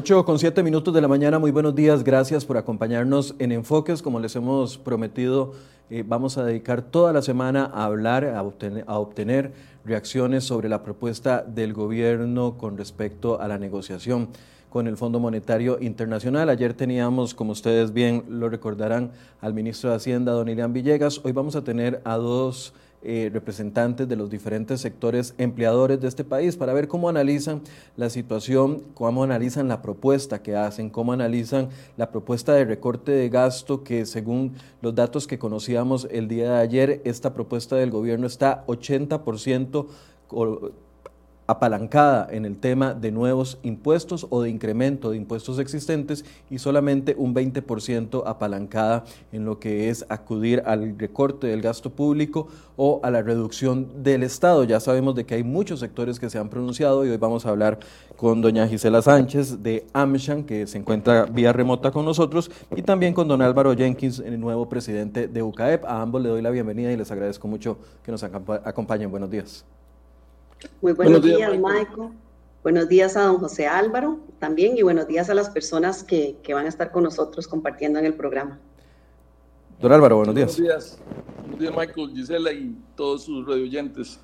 8 con 7 minutos de la mañana, muy buenos días, gracias por acompañarnos en Enfoques. Como les hemos prometido, eh, vamos a dedicar toda la semana a hablar, a obtener, reacciones sobre la propuesta del gobierno con respecto a la negociación con el Fondo Monetario Internacional. Ayer teníamos, como ustedes bien lo recordarán, al ministro de Hacienda, don Ilian Villegas. Hoy vamos a tener a dos eh, representantes de los diferentes sectores empleadores de este país para ver cómo analizan la situación, cómo analizan la propuesta que hacen, cómo analizan la propuesta de recorte de gasto que según los datos que conocíamos el día de ayer, esta propuesta del gobierno está 80% apalancada en el tema de nuevos impuestos o de incremento de impuestos existentes y solamente un 20% apalancada en lo que es acudir al recorte del gasto público o a la reducción del Estado. Ya sabemos de que hay muchos sectores que se han pronunciado y hoy vamos a hablar con doña Gisela Sánchez de AmShan, que se encuentra vía remota con nosotros, y también con don Álvaro Jenkins, el nuevo presidente de UCAEP. A ambos le doy la bienvenida y les agradezco mucho que nos acompañen. Buenos días. Muy buenos, días, Michael. Buenos días a don José Álvaro también y buenos días a las personas que, que van a estar con nosotros compartiendo en el programa. Don Álvaro, buenos días. Buenos días, buenos días Michael, Gisela y todos sus radioyentes.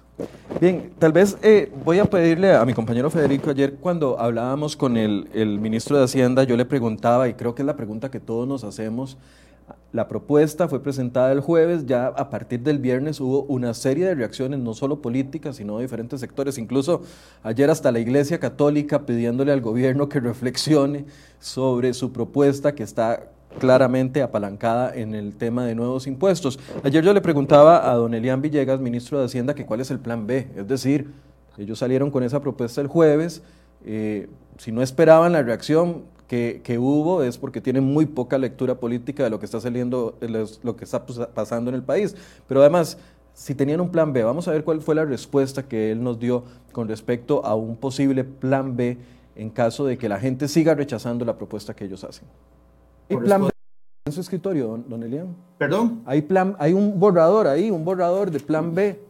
Bien, tal vez eh, voy a pedirle a mi compañero Federico, ayer cuando hablábamos con el, el ministro de Hacienda, yo le preguntaba, y creo que es la pregunta que todos nos hacemos, la propuesta fue presentada el jueves, ya a partir del viernes hubo una serie de reacciones, no solo políticas, sino de diferentes sectores. Incluso ayer hasta la Iglesia Católica pidiéndole al gobierno que reflexione sobre su propuesta que está claramente apalancada en el tema de nuevos impuestos. Ayer yo le preguntaba a don Elian Villegas, ministro de Hacienda, que cuál es el plan B. Es decir, ellos salieron con esa propuesta el jueves. Eh, si no esperaban la reacción, que, hubo es porque tienen muy poca lectura política de lo que está saliendo, lo que está pasando en el país. Pero además, si tenían un plan B, vamos a ver cuál fue la respuesta que él nos dio con respecto a un posible plan B en caso de que la gente siga rechazando la propuesta que ellos hacen. ¿Hay plan B en su escritorio, don, Elian? ¿Perdón? Hay, plan, hay un borrador ahí, un borrador de plan B.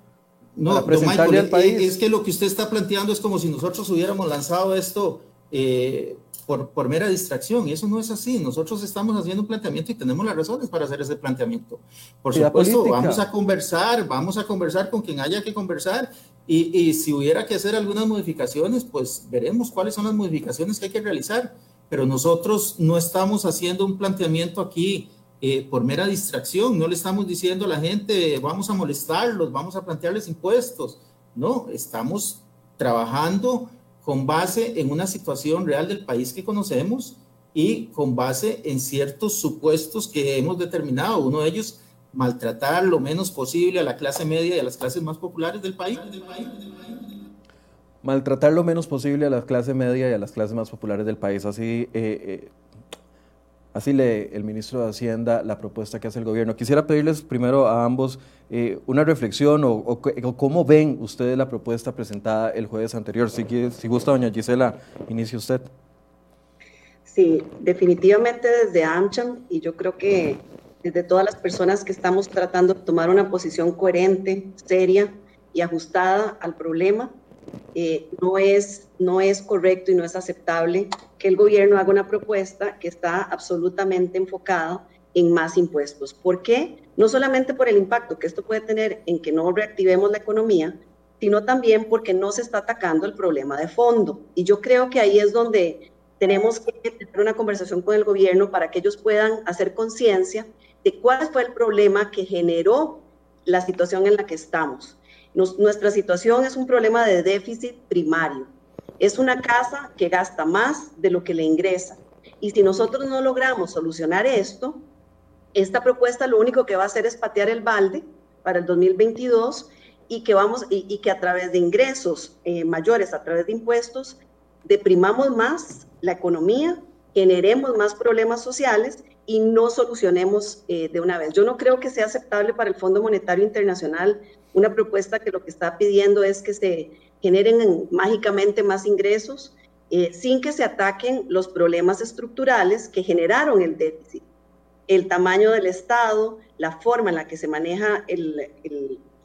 No, para presentarle al país. Es que lo que usted está planteando es como si nosotros hubiéramos lanzado esto eh, por, por, mera distracción, y eso no es así. Nosotros estamos haciendo un planteamiento y tenemos las razones para hacer ese planteamiento. Por supuesto, vamos a conversar, vamos a conversar con quien haya que conversar, y, y, si hubiera que hacer algunas modificaciones, pues veremos cuáles son las modificaciones que hay que realizar. Pero nosotros no estamos haciendo un planteamiento aquí eh, por mera distracción, no le estamos diciendo a la gente, vamos a molestarlos, vamos a plantearles impuestos. No, estamos trabajando con base en una situación real del país que conocemos y con base en ciertos supuestos que hemos determinado. Uno de ellos, maltratar lo menos posible a la clase media y a las clases más populares del país. Maltratar lo menos posible a la clase media y a las clases más populares del país. Así eh, eh, Así lee el ministro de Hacienda la propuesta que hace el gobierno. Quisiera pedirles primero a ambos eh, una reflexión o, cómo ven ustedes la propuesta presentada el jueves anterior. Si, si gusta, doña Gisela, inicie usted. Sí, definitivamente desde AmCham y yo creo que desde todas las personas que estamos tratando de tomar una posición coherente, seria y ajustada al problema, eh, no, es, no es correcto y no es aceptable que el gobierno haga una propuesta que está absolutamente enfocada en más impuestos. ¿Por qué? No solamente por el impacto que esto puede tener en que no reactivemos la economía, sino también porque no se está atacando el problema de fondo. Y yo creo que ahí es donde tenemos que tener una conversación con el gobierno para que ellos puedan hacer conciencia de cuál fue el problema que generó la situación en la que estamos nuestra situación es un problema de déficit primario. Es una casa que gasta más de lo que le ingresa. Y si nosotros no logramos solucionar esto, esta propuesta lo único que va a hacer es patear el balde para el 2022 y que, vamos, y, que a través de ingresos eh, mayores, a través de impuestos, deprimamos más la economía, generemos más problemas sociales y no solucionemos eh, de una vez. Yo no creo que sea aceptable para el Fondo Monetario Internacional una propuesta que lo que está pidiendo es que se generen mágicamente más ingresos eh, sin que se ataquen los problemas estructurales que generaron el déficit. El tamaño del Estado, la forma en la que se maneja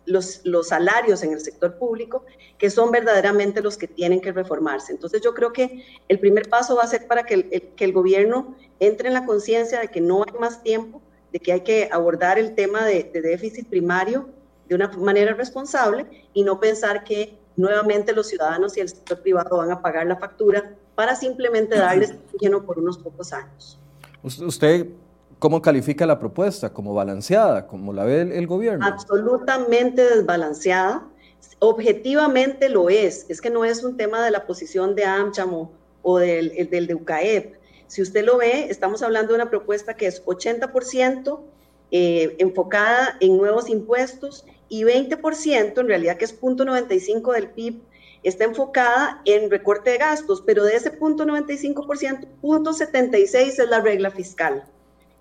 los, salarios en el sector público, que son verdaderamente los que tienen que reformarse. Entonces yo creo que el primer paso va a ser para que el, gobierno entre en la conciencia de que no hay más tiempo, de que hay que abordar el tema de déficit primario de una manera responsable y no pensar que nuevamente los ciudadanos y el sector privado van a pagar la factura para simplemente darles oxígeno por unos pocos años. ¿Usted cómo califica la propuesta? ¿Como balanceada? ¿Como la ve el, gobierno? Absolutamente desbalanceada. Objetivamente lo es. Es que no es un tema de la posición de AmCham o, del, del de UCAEP. Si usted lo ve, estamos hablando de una propuesta que es 80% eh, enfocada en nuevos impuestos y 20% en realidad que es 0.95 del PIB está enfocada en recorte de gastos, pero de ese punto 95%, punto 76 es la regla fiscal,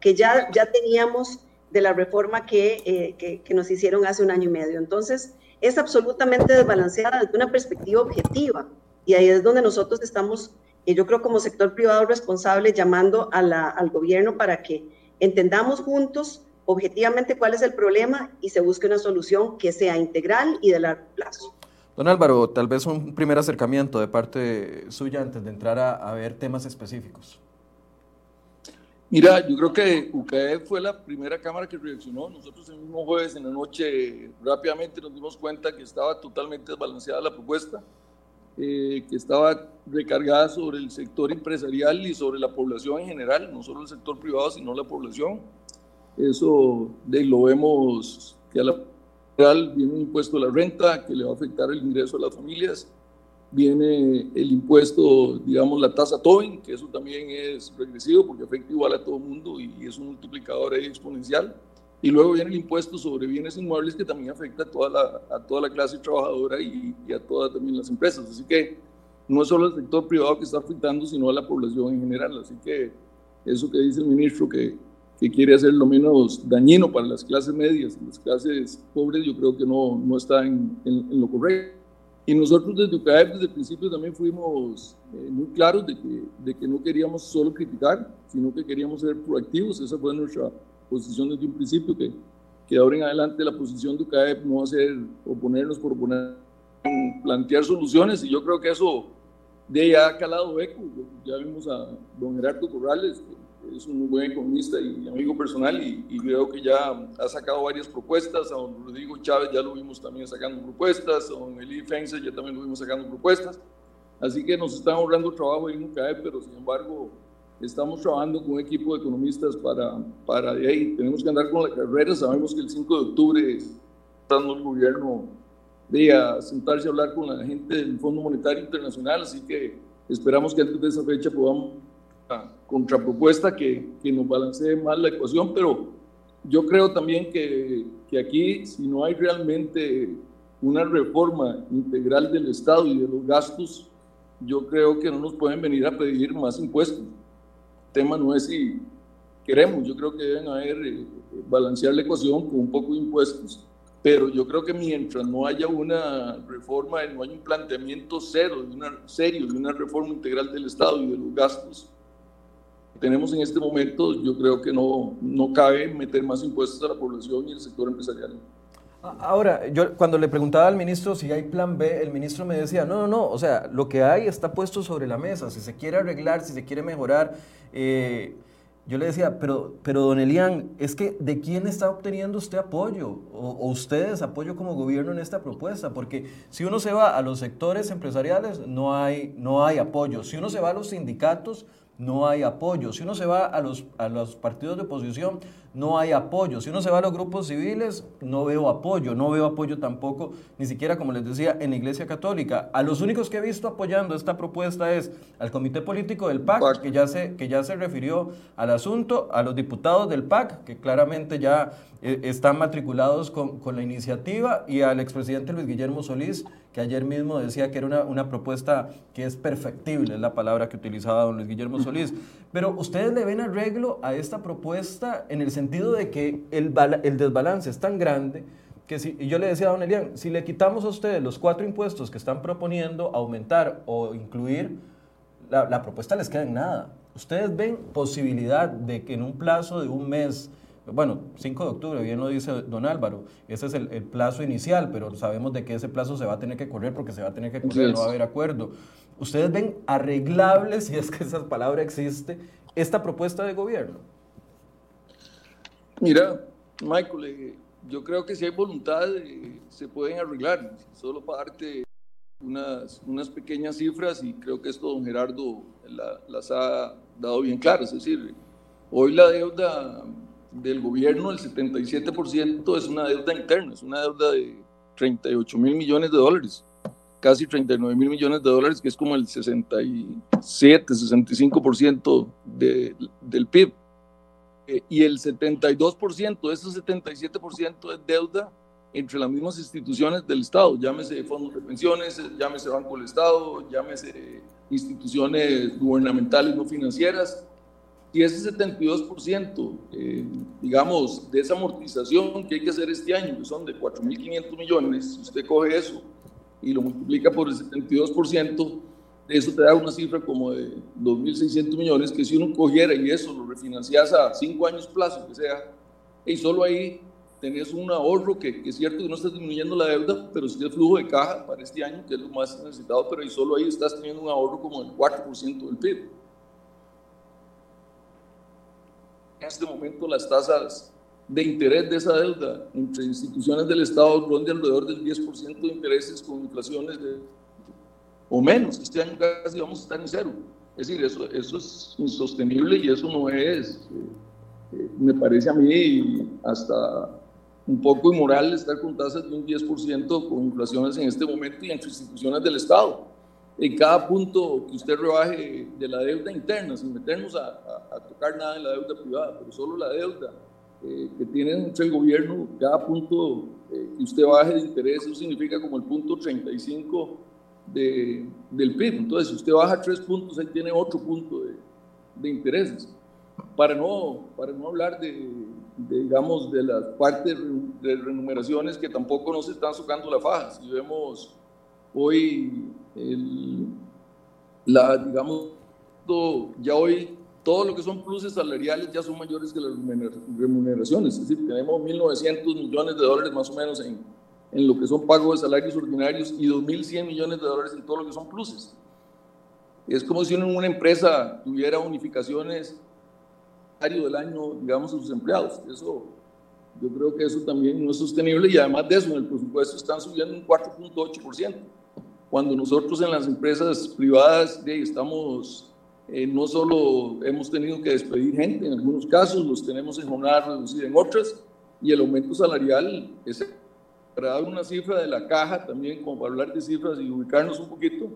que ya, ya teníamos de la reforma que, eh, que, que, nos hicieron hace un año y medio. Entonces, es absolutamente desbalanceada desde una perspectiva objetiva. Y ahí es donde nosotros estamos, y yo creo como sector privado responsable, llamando a la, al gobierno para que entendamos juntos objetivamente cuál es el problema y se busque una solución que sea integral y de largo plazo. Don Álvaro, tal vez un primer acercamiento de parte suya antes de entrar a, ver temas específicos. Mira, yo creo que UCAE fue la primera cámara que reaccionó. Nosotros el mismo jueves en la noche rápidamente nos dimos cuenta que estaba totalmente desbalanceada la propuesta, eh, que estaba recargada sobre el sector empresarial y sobre la población en general, no solo el sector privado, sino la población. Eso de, lo vemos que a la viene un impuesto a la renta que le va a afectar el ingreso a las familias, viene el impuesto, digamos, la tasa Tobin, que eso también es regresivo porque afecta igual a todo el mundo y, es un multiplicador exponencial. Y luego viene el impuesto sobre bienes inmuebles que también afecta a toda la, a toda la clase trabajadora y, y a todas también las empresas. Así que no es solo el sector privado que está afectando, sino a la población en general. Así que eso que dice el ministro, que que quiere hacer lo menos dañino para las clases medias las clases pobres, yo creo que no, no está en, en, lo correcto. Y nosotros desde UCAEP desde el principio también fuimos eh, muy claros de que, de que no queríamos solo criticar, sino que queríamos ser proactivos. Esa fue nuestra posición desde un principio, que, que ahora en adelante la posición de UCAEP no va a ser oponernos por oponer, plantear soluciones. Y yo creo que eso de ahí ha calado eco. Ya vimos a don Gerardo Corrales, es un buen economista y amigo personal y, y, creo que ya ha sacado varias propuestas, a don Rodrigo Chávez ya lo vimos también sacando propuestas, a don Eli Fense ya también lo vimos sacando propuestas, así que nos están ahorrando trabajo en UCAE, pero sin embargo estamos trabajando con un equipo de economistas para, para ahí, tenemos que andar con la carrera, sabemos que el 5 de octubre está el gobierno de a sentarse a hablar con la gente del Fondo Monetario Internacional, así que esperamos que antes de esa fecha podamos contrapropuesta que, que nos balancee más la ecuación, pero yo creo también que, que, aquí, si no hay realmente una reforma integral del Estado y de los gastos, yo creo que no nos pueden venir a pedir más impuestos. El tema no es si queremos, yo creo que deben haber, eh, balancear la ecuación con un poco de impuestos, pero yo creo que mientras no haya una reforma, no haya un planteamiento cero, de una, serio de una reforma integral del Estado y de los gastos, tenemos en este momento, yo creo que no, no cabe meter más impuestos a la población y al sector empresarial. Ahora, yo cuando le preguntaba al ministro si hay plan B, el ministro me decía, no, no, no, o sea, lo que hay está puesto sobre la mesa, si se quiere arreglar, si se quiere mejorar. Eh, yo le decía, pero, pero don Elian, es que ¿de quién está obteniendo usted apoyo? O, o, ustedes apoyo como gobierno en esta propuesta? Porque si uno se va a los sectores empresariales, no hay, no hay apoyo. Si uno se va a los sindicatos, no hay apoyo. Si uno se va a los, a los partidos de oposición, no hay apoyo. Si uno se va a los grupos civiles, no veo apoyo. No veo apoyo tampoco, ni siquiera, como les decía, en la Iglesia Católica. A los únicos que he visto apoyando esta propuesta es al Comité Político del PAC, que ya se, que ya se refirió al asunto, a los diputados del PAC, que claramente ya eh, están matriculados con, con la iniciativa, y al expresidente Luis Guillermo Solís, que ayer mismo decía que era una, una, propuesta que es perfectible, es la palabra que utilizaba don Luis Guillermo Solís. Pero ustedes le ven arreglo a esta propuesta en el sentido de que el, el desbalance es tan grande que si, y yo le decía a don Elian, si le quitamos a ustedes los cuatro impuestos que están proponiendo aumentar o incluir, la, la propuesta les queda en nada. ¿Ustedes ven posibilidad de que en un plazo de un mes bueno, 5 de octubre, bien lo dice don Álvaro, ese es el, plazo inicial, pero sabemos de que ese plazo se va a tener que correr porque se va a tener que correr, no va a haber acuerdo. ¿Ustedes ven arreglable, si es que esa palabra existe, esta propuesta de gobierno? Mira, Michael, eh, yo creo que si hay voluntad eh, se pueden arreglar, solo para darte unas, unas pequeñas cifras y creo que esto don Gerardo las ha dado bien claras, es decir, hoy la deuda del gobierno, el 77% es una deuda interna, es una deuda de 38 mil millones de dólares, casi 39 mil millones de dólares, que es como el 67, 65% de, del PIB. Eh, y el 72% de ese 77% es deuda entre las mismas instituciones del Estado, llámese fondos de pensiones, llámese Banco del Estado, llámese instituciones gubernamentales no financieras, y ese 72%, eh, digamos, de esa amortización que hay que hacer este año, que son de 4.500 millones, si usted coge eso y lo multiplica por el 72%, eso te da una cifra como de 2.600 millones, que si uno cogiera y eso lo refinancias a 5 años plazo, que sea, y solo ahí tenés un ahorro que, es cierto que no estás disminuyendo la deuda, pero sí el flujo de caja para este año, que es lo más necesitado, pero ahí solo ahí estás teniendo un ahorro como del 4% del PIB. En este momento las tasas de interés de esa deuda entre instituciones del Estado rondan alrededor del 10% de intereses con inflaciones de, o menos. Este año casi vamos a estar en cero. Es decir, eso, eso es insostenible y eso no es, eh, eh, me parece a mí, hasta un poco inmoral estar con tasas de un 10% con inflaciones en este momento y entre instituciones del Estado en cada punto que usted rebaje de la deuda interna, sin meternos a, tocar nada en la deuda privada, pero solo la deuda eh, que tiene el gobierno, cada punto eh, que usted baje de interés, eso significa como el punto 35 de, del PIB. Entonces, si usted baja tres puntos, ahí tiene otro punto de, de intereses. Para no, para no hablar de, digamos, de las partes de remuneraciones que tampoco nos están socando la faja. Si vemos hoy la, digamos, ya hoy todo lo que son pluses salariales ya son mayores que las remuneraciones. Es decir, tenemos 1.900 millones de dólares más o menos en, en lo que son pagos de salarios ordinarios y 2.100 millones de dólares en todo lo que son pluses. Es como si una empresa tuviera unificaciones del año, digamos, a sus empleados. Eso, yo creo que eso también no es sostenible y además de eso, en el presupuesto están subiendo un 4.8% cuando nosotros en las empresas privadas estamos, eh, no solo hemos tenido que despedir gente, en algunos casos los tenemos en jornada reducida en otras, y el aumento salarial es para dar una cifra de la caja también, como para hablar de cifras y ubicarnos un poquito,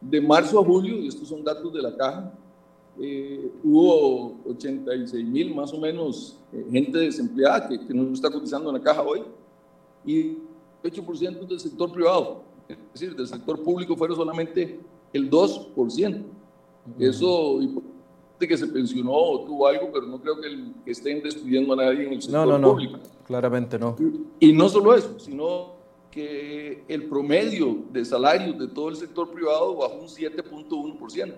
de marzo a julio, y estos son datos de la caja, eh, hubo 86 mil más o menos eh, gente desempleada que, que no está cotizando en la caja hoy, y 8% del sector privado es decir, del sector público fueron solamente el 2%. Eso, de que se pensionó o tuvo algo, pero no creo que, estén despidiendo a nadie en el sector no, no, público. No, claramente no. Y, no solo eso, sino que el promedio de salarios de todo el sector privado bajó un 7.1%.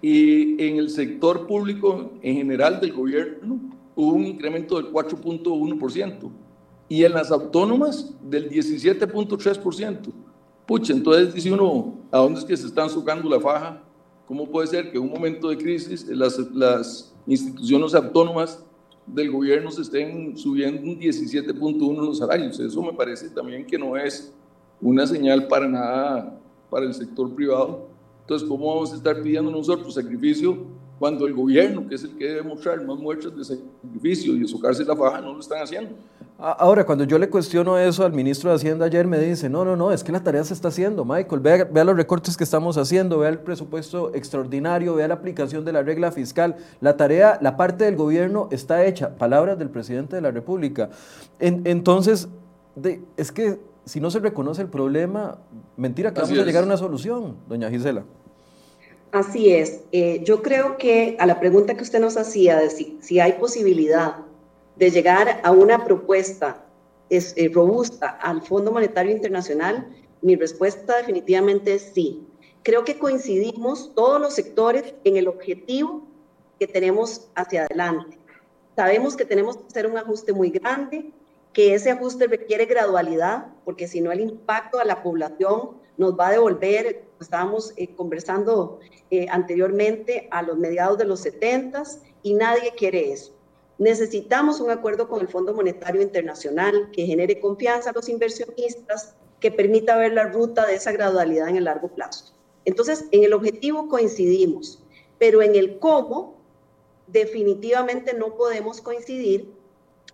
Y en el sector público en general del gobierno hubo un incremento del 4.1% y en las autónomas del 17.3%. Pucha, entonces dice uno, ¿a dónde es que se están socando la faja? ¿Cómo puede ser que en un momento de crisis las, las instituciones autónomas del gobierno se estén subiendo un 17.1 los salarios? Eso me parece también que no es una señal para nada para el sector privado. Entonces, ¿cómo vamos a estar pidiendo nosotros sacrificio cuando el gobierno, que es el que debe mostrar más muestras de sacrificio y socarse la faja, no lo están haciendo? Ahora, cuando yo le cuestiono eso al ministro de Hacienda ayer, me dice, no, no, no, es que la tarea se está haciendo, Michael, vea, vea, los recortes que estamos haciendo, vea el presupuesto extraordinario, vea la aplicación de la regla fiscal, la tarea, la parte del gobierno está hecha, palabras del presidente de la República. entonces, de, es que si no se reconoce el problema, mentira que vamos a llegar a una solución, doña Gisela. Así es. Eh, yo creo que a la pregunta que usted nos hacía de si, si hay posibilidad de llegar a una propuesta es, eh, robusta al Fondo Monetario Internacional? Mi respuesta definitivamente es sí. Creo que coincidimos todos los sectores en el objetivo que tenemos hacia adelante. Sabemos que tenemos que hacer un ajuste muy grande, que ese ajuste requiere gradualidad, porque si no el impacto a la población nos va a devolver, estábamos eh, conversando eh, anteriormente, a los mediados de los 70 y nadie quiere eso. Necesitamos un acuerdo con el Fondo Monetario Internacional que genere confianza a los inversionistas, que permita ver la ruta de esa gradualidad en el largo plazo. Entonces, en el objetivo coincidimos, pero en el cómo definitivamente no podemos coincidir.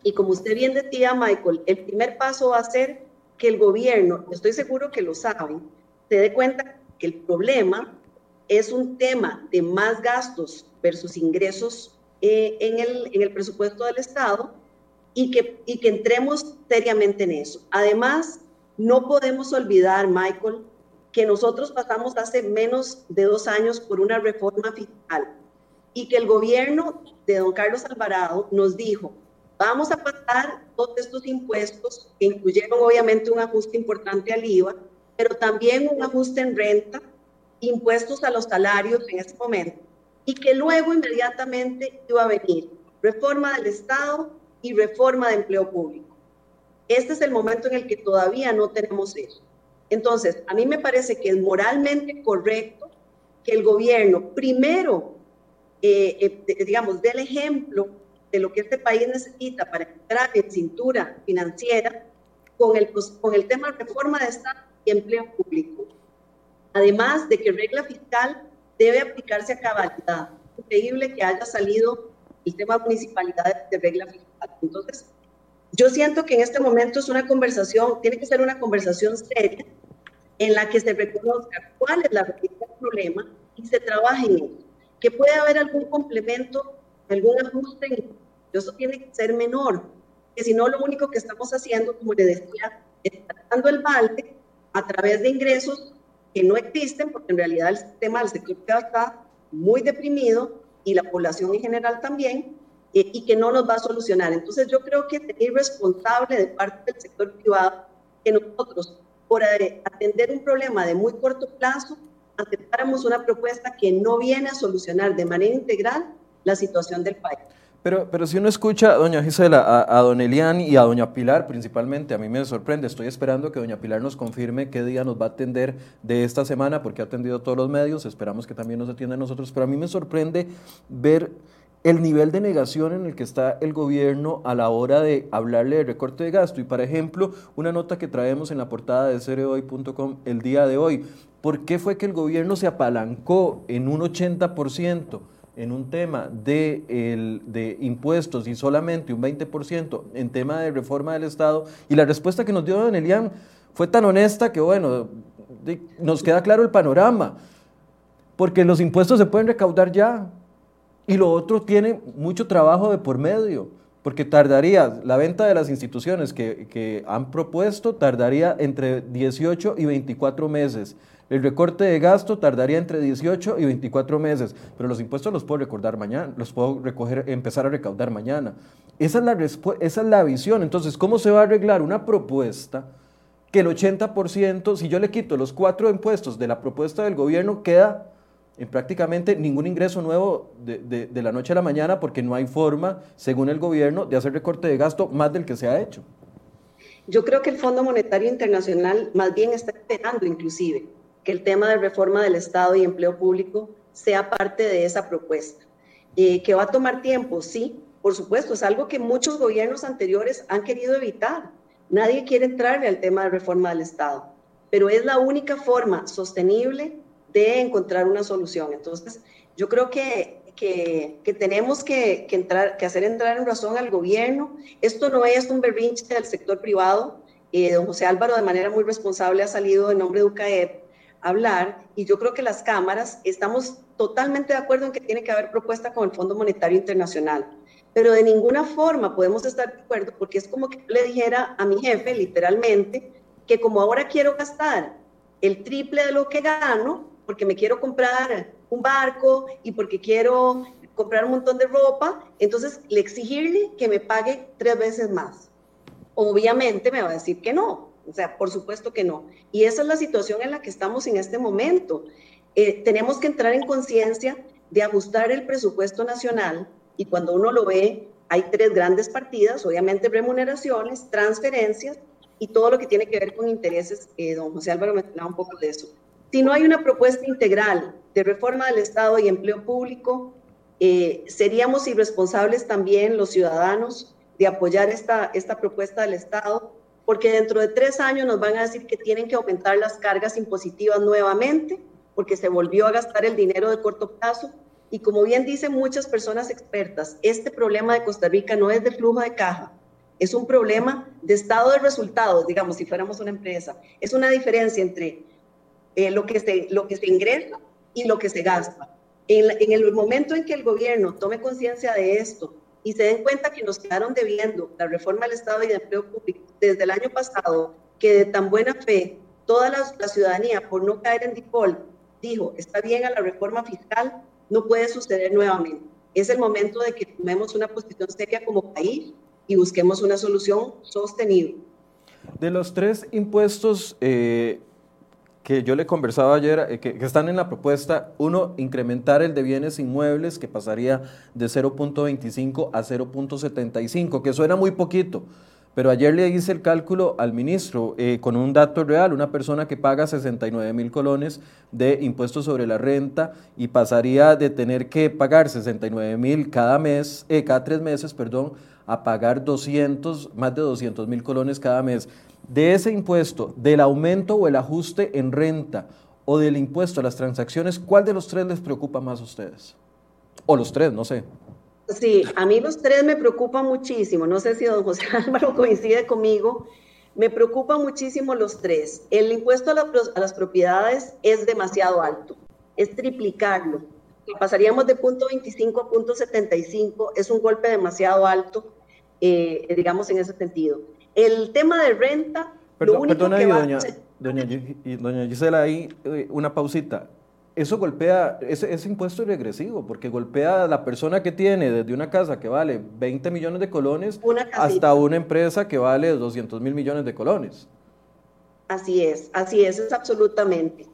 Y como usted bien decía, Michael, el primer paso va a ser que el gobierno, estoy seguro que lo saben, se dé cuenta que el problema es un tema de más gastos versus ingresos eh, en, el, en el presupuesto del Estado y que, y que entremos seriamente en eso. Además, no podemos olvidar, Michael, que nosotros pasamos hace menos de dos años por una reforma fiscal y que el gobierno de don Carlos Alvarado nos dijo, vamos a pasar todos estos impuestos, que incluyeron obviamente un ajuste importante al IVA, pero también un ajuste en renta, impuestos a los salarios en ese momento, y que luego inmediatamente iba a venir reforma del Estado y reforma de empleo público. Este es el momento en el que todavía no tenemos eso. Entonces, a mí me parece que es moralmente correcto que el gobierno primero eh, eh, digamos, del ejemplo de lo que este país necesita para entrar en cintura financiera con el, con el tema de reforma de Estado y empleo público. Además de que regla fiscal debe aplicarse a cabalidad. Increíble que haya salido el tema municipalidad de regla fiscal. Entonces, yo siento que en este momento es una conversación, tiene que ser una conversación seria en la que se reconozca cuál es la raíz del problema y se trabaje en ello que puede haber algún complemento, algún ajuste, eso tiene que ser menor, que si no lo único que estamos haciendo, como le decía, es dando el balde a través de ingresos que no existen, porque en realidad el sistema del sector privado está muy deprimido y la población en general también, eh, y que no nos va a solucionar. Entonces yo creo que es irresponsable de parte del sector privado que nosotros, por atender un problema de muy corto plazo, aceptáramos una propuesta que no viene a solucionar de manera integral la situación del país. Pero, pero si uno escucha a doña Gisela, a, don Elian y a doña Pilar principalmente, a mí me sorprende. Estoy esperando que doña Pilar nos confirme qué día nos va a atender de esta semana, porque ha atendido todos los medios. Esperamos que también nos atienda a nosotros. Pero a mí me sorprende ver el nivel de negación en el que está el gobierno a la hora de hablarle de recorte de gasto. Y, por ejemplo, una nota que traemos en la portada de cereoy.com el día de hoy. ¿Por qué fue que el gobierno se apalancó en un 80%? En un tema de, el, de impuestos y solamente un 20% en tema de reforma del Estado. Y la respuesta que nos dio don Elian fue tan honesta que, bueno, nos queda claro el panorama, porque los impuestos se pueden recaudar ya, y lo otro tiene mucho trabajo de por medio, porque tardaría, la venta de las instituciones que, han propuesto tardaría entre 18 y 24 meses. El recorte de gasto tardaría entre 18 y 24 meses, pero los impuestos los puedo recordar mañana, los puedo recoger, empezar a recaudar mañana. Esa es, la esa es la visión. Entonces, ¿cómo se va a arreglar una propuesta que el 80%, si yo le quito los cuatro impuestos de la propuesta del gobierno, queda en prácticamente ningún ingreso nuevo de, la noche a la mañana porque no hay forma, según el gobierno, de hacer recorte de gasto más del que se ha hecho. Yo creo que el Fondo Monetario Internacional más bien está esperando inclusive que el tema de reforma del Estado y empleo público sea parte de esa propuesta. Eh, que va a tomar tiempo, sí, por supuesto, es algo que muchos gobiernos anteriores han querido evitar. Nadie quiere entrarle al tema de reforma del Estado, pero es la única forma sostenible de encontrar una solución. Entonces, yo creo que, que, tenemos que, que, entrar, que hacer entrar en razón al gobierno. Esto no es un berrinche del sector privado. Eh, don José Álvaro, de manera muy responsable, ha salido en nombre de UCAEP a hablar y yo creo que las cámaras estamos totalmente de acuerdo en que tiene que haber propuesta con el Fondo Monetario Internacional. Pero de ninguna forma podemos estar de acuerdo porque es como que le dijera a mi jefe, literalmente, que como ahora quiero gastar el triple de lo que gano, porque me quiero comprar un barco y porque quiero comprar un montón de ropa, entonces le exigirle que me pague tres veces más. Obviamente me va a decir que no, o sea, por supuesto que no. Y esa es la situación en la que estamos en este momento. Eh, tenemos que entrar en conciencia de ajustar el presupuesto nacional y cuando uno lo ve, hay tres grandes partidas, obviamente remuneraciones, transferencias y todo lo que tiene que ver con intereses. Eh, don José Álvaro mencionaba un poco de eso. Si no hay una propuesta integral de reforma del Estado y empleo público, eh, seríamos irresponsables también los ciudadanos de apoyar esta, esta propuesta del Estado, porque dentro de tres años nos van a decir que tienen que aumentar las cargas impositivas nuevamente, porque se volvió a gastar el dinero de corto plazo. Y como bien dicen muchas personas expertas, este problema de Costa Rica no es de flujo de caja, es un problema de estado de resultados, digamos, si fuéramos una empresa. Es una diferencia entre eh, lo, que se, lo que se ingresa y lo que se gasta. En, el momento en que el gobierno tome conciencia de esto y se den cuenta que nos quedaron debiendo la reforma del Estado y de empleo público desde el año pasado, que de tan buena fe toda la, ciudadanía, por no caer en default, dijo, está bien a la reforma fiscal, no puede suceder nuevamente. Es el momento de que tomemos una posición seria como país y busquemos una solución sostenible. De los tres impuestos eh, que yo le conversaba ayer, eh, que, están en la propuesta, uno, incrementar el de bienes inmuebles, que pasaría de 0.25 a 0.75, que suena muy poquito, pero ayer le hice el cálculo al ministro eh, con un dato real, una persona que paga 69 mil colones de impuestos sobre la renta y pasaría de tener que pagar 69 mil cada mes, eh, cada tres meses, perdón, a pagar 200, más de 200 mil colones cada mes de ese impuesto, del aumento o el ajuste en renta o del impuesto a las transacciones, ¿cuál de los tres les preocupa más a ustedes? O los tres, no sé. Sí, a mí los tres me preocupan muchísimo. No sé si don José Álvaro coincide conmigo. Me preocupan muchísimo los tres. El impuesto a, las propiedades es demasiado alto. Es triplicarlo. Pasaríamos de punto 25 a punto 75. Es un golpe demasiado alto, eh, digamos, en ese sentido. El tema de renta, lo único perdona que doña, doña, doña, Gisela, ahí eh, una pausita. Eso golpea, ese, ese, impuesto es regresivo, porque golpea a la persona que tiene desde una casa que vale 20 millones de colones hasta una empresa que vale 200 mil millones de colones. Así es, así es, es absolutamente.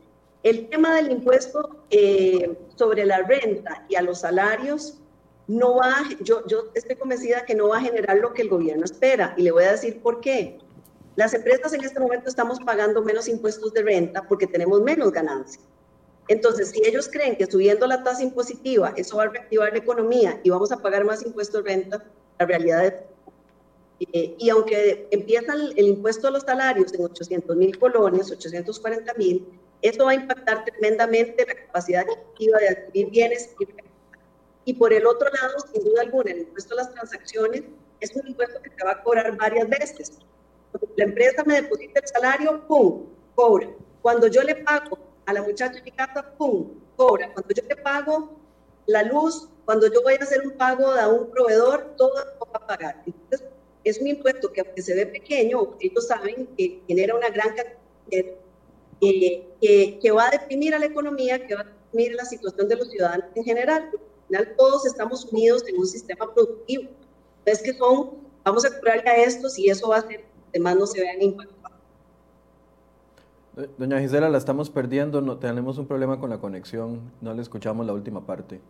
El tema del impuesto eh, sobre la renta y a los salarios no va, yo, yo estoy convencida que no va a generar lo que el gobierno espera y le voy a decir por qué. Las empresas en este momento estamos pagando menos impuestos de renta porque tenemos menos ganancias. Entonces, si ellos creen que subiendo la tasa impositiva eso va a reactivar la economía y vamos a pagar más impuestos de renta, la realidad es eh, y aunque empieza el, el, impuesto a los salarios en 800 mil colones, 840 mil, eso va a impactar tremendamente la capacidad de adquirir bienes y y por el otro lado, sin duda alguna, el impuesto a las transacciones es un impuesto que te va a cobrar varias veces. La empresa me deposita el salario, ¡pum!, cobra. Cuando yo le pago a la muchacha de mi casa, ¡pum!, cobra. Cuando yo le pago la luz, cuando yo voy a hacer un pago a un proveedor, todo va a pagar. Entonces, es un impuesto que aunque se ve pequeño, ellos saben que genera una gran cantidad, eh, que, que va a deprimir a la economía, que va a deprimir la situación de los ciudadanos en general final todos estamos unidos en un sistema productivo. Es que son, vamos a curarle a estos y eso va a hacer que demás no se vean impactados. Doña Gisela, la estamos perdiendo, no, tenemos un problema con la conexión, no le escuchamos la última parte.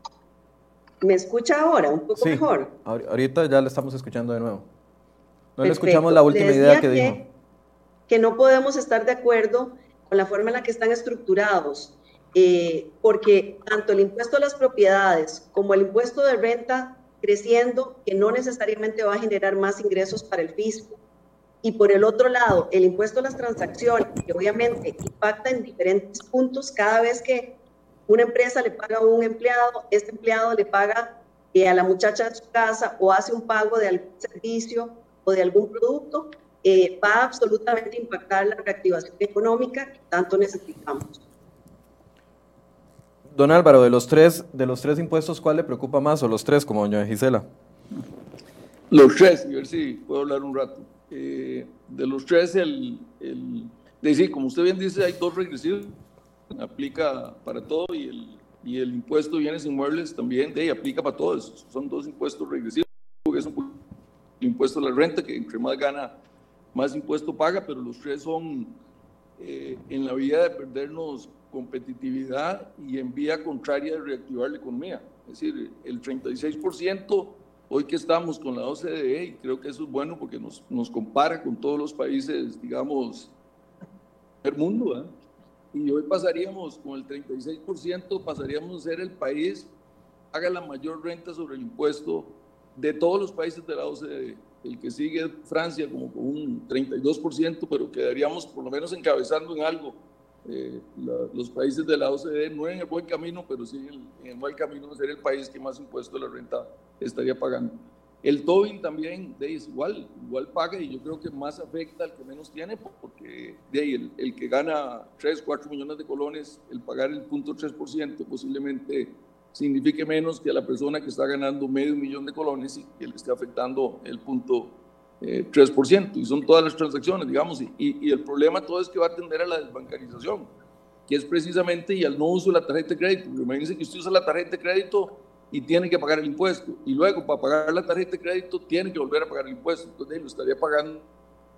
¿Me escucha ahora un poco mejor? Ahorita ya la estamos escuchando de nuevo. No le escuchamos la última idea que, que dijo. Que no podemos estar de acuerdo con la forma en la que están estructurados eh, porque tanto el impuesto a las propiedades como el impuesto de renta creciendo, que no necesariamente va a generar más ingresos para el fisco. Y por el otro lado, el impuesto a las transacciones, que obviamente impacta en diferentes puntos cada vez que una empresa le paga a un empleado, este empleado le paga eh, a la muchacha de su casa o hace un pago de algún servicio o de algún producto, eh, va a absolutamente impactar la reactivación económica que tanto necesitamos. Don Álvaro, de los tres, de los tres impuestos, ¿cuál le preocupa más? O los tres, como doña Gisela. Los tres, a ver si puedo hablar un rato. Eh, de los tres, el, el de, como usted bien dice, hay dos regresivos, aplica para todo y el, y el impuesto de bienes inmuebles también de, aplica para todos. Son dos impuestos regresivos, es un el impuesto a la renta, que entre más gana, más impuesto paga, pero los tres son eh, en la vía de perdernos competitividad y en vía contraria de reactivar la economía. Es decir, el 36% hoy que estamos con la OCDE, y creo que eso es bueno porque nos, nos compara con todos los países, digamos, del mundo, ¿eh? y hoy pasaríamos con el 36%, pasaríamos a ser el país haga la mayor renta sobre el impuesto de todos los países de la OCDE. El que sigue Francia como con un 32%, pero quedaríamos por lo menos encabezando en algo eh, los países de la OCDE, no en el buen camino, pero sí en el, buen camino de ser el país que más impuesto de la renta estaría pagando. El Tobin también es igual, igual paga y yo creo que más afecta al que menos tiene, porque de ahí el, el, que gana 3, 4 millones de colones, el pagar el punto 3% posiblemente signifique menos que a la persona que está ganando medio millón de colones y que le esté afectando el punto 3%, y son todas las transacciones, digamos, y, y, el problema todo es que va a tender a la desbancarización, que es precisamente y al no uso de la tarjeta de crédito. Imagínense que usted usa la tarjeta de crédito y tiene que pagar el impuesto, y luego para pagar la tarjeta de crédito tiene que volver a pagar el impuesto, entonces lo estaría pagando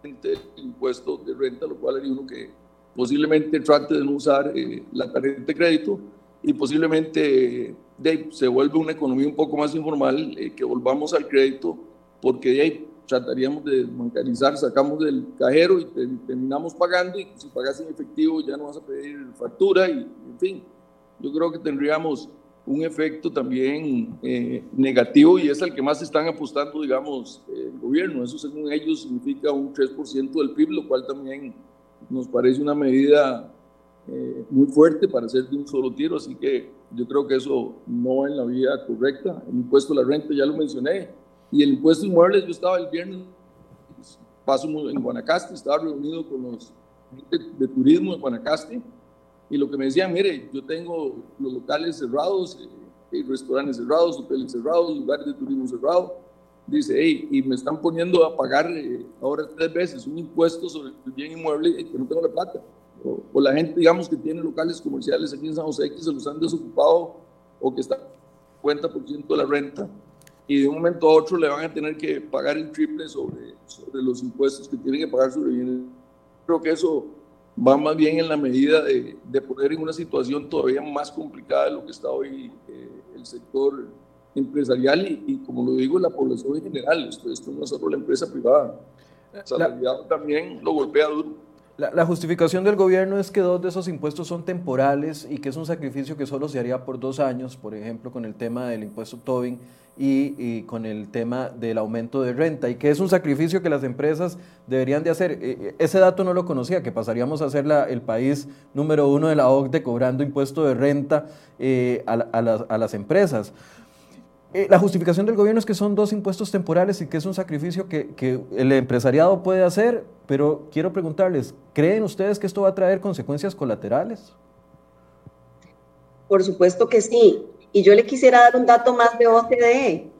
el impuesto de renta, lo cual haría uno que posiblemente trate de no usar eh, la tarjeta de crédito y posiblemente de, se vuelve una economía un poco más informal, eh, que volvamos al crédito, porque de ahí trataríamos de bancarizar, sacamos del cajero y terminamos pagando y si pagas en efectivo ya no vas a pedir factura y en fin, yo creo que tendríamos un efecto también eh, negativo y es el que más están apostando, digamos, el gobierno. Eso según ellos significa un 3% del PIB, lo cual también nos parece una medida eh, muy fuerte para hacer de un solo tiro, así que yo creo que eso no es la vía correcta. El impuesto a la renta ya lo mencioné, y el impuesto inmuebles, yo estaba el viernes, paso en Guanacaste, estaba reunido con los de, turismo en Guanacaste y lo que me decían, mire, yo tengo los locales cerrados, eh, restaurantes cerrados, hoteles cerrados, lugares de turismo cerrados. Dice, hey, y me están poniendo a pagar eh, ahora tres veces un impuesto sobre el bien inmueble y que no tengo la plata. O, la gente, digamos, que tiene locales comerciales aquí en San José que se los han desocupado o que está cuenta por ciento de la renta y de un momento a otro le van a tener que pagar el triple sobre, sobre los impuestos que tienen que pagar sobre bienes. Creo que eso va más bien en la medida de, de poner en una situación todavía más complicada de lo que está hoy eh, el sector empresarial y, como lo digo, la población en general. Esto, esto no es solo la empresa privada. La, también lo golpea duro. La, justificación del gobierno es que dos de esos impuestos son temporales y que es un sacrificio que solo se haría por dos años, por ejemplo, con el tema del impuesto Tobin y, con el tema del aumento de renta, y que es un sacrificio que las empresas deberían de hacer. E, e, ese dato no lo conocía, que pasaríamos a ser el país número uno de la OCDE cobrando impuesto de renta eh, a, a las empresas. Eh, la justificación del gobierno es que son dos impuestos temporales y que es un sacrificio que, que, el empresariado puede hacer, pero quiero preguntarles, ¿creen ustedes que esto va a traer consecuencias colaterales? Por supuesto que sí. Y yo le quisiera dar un dato más de OCDE.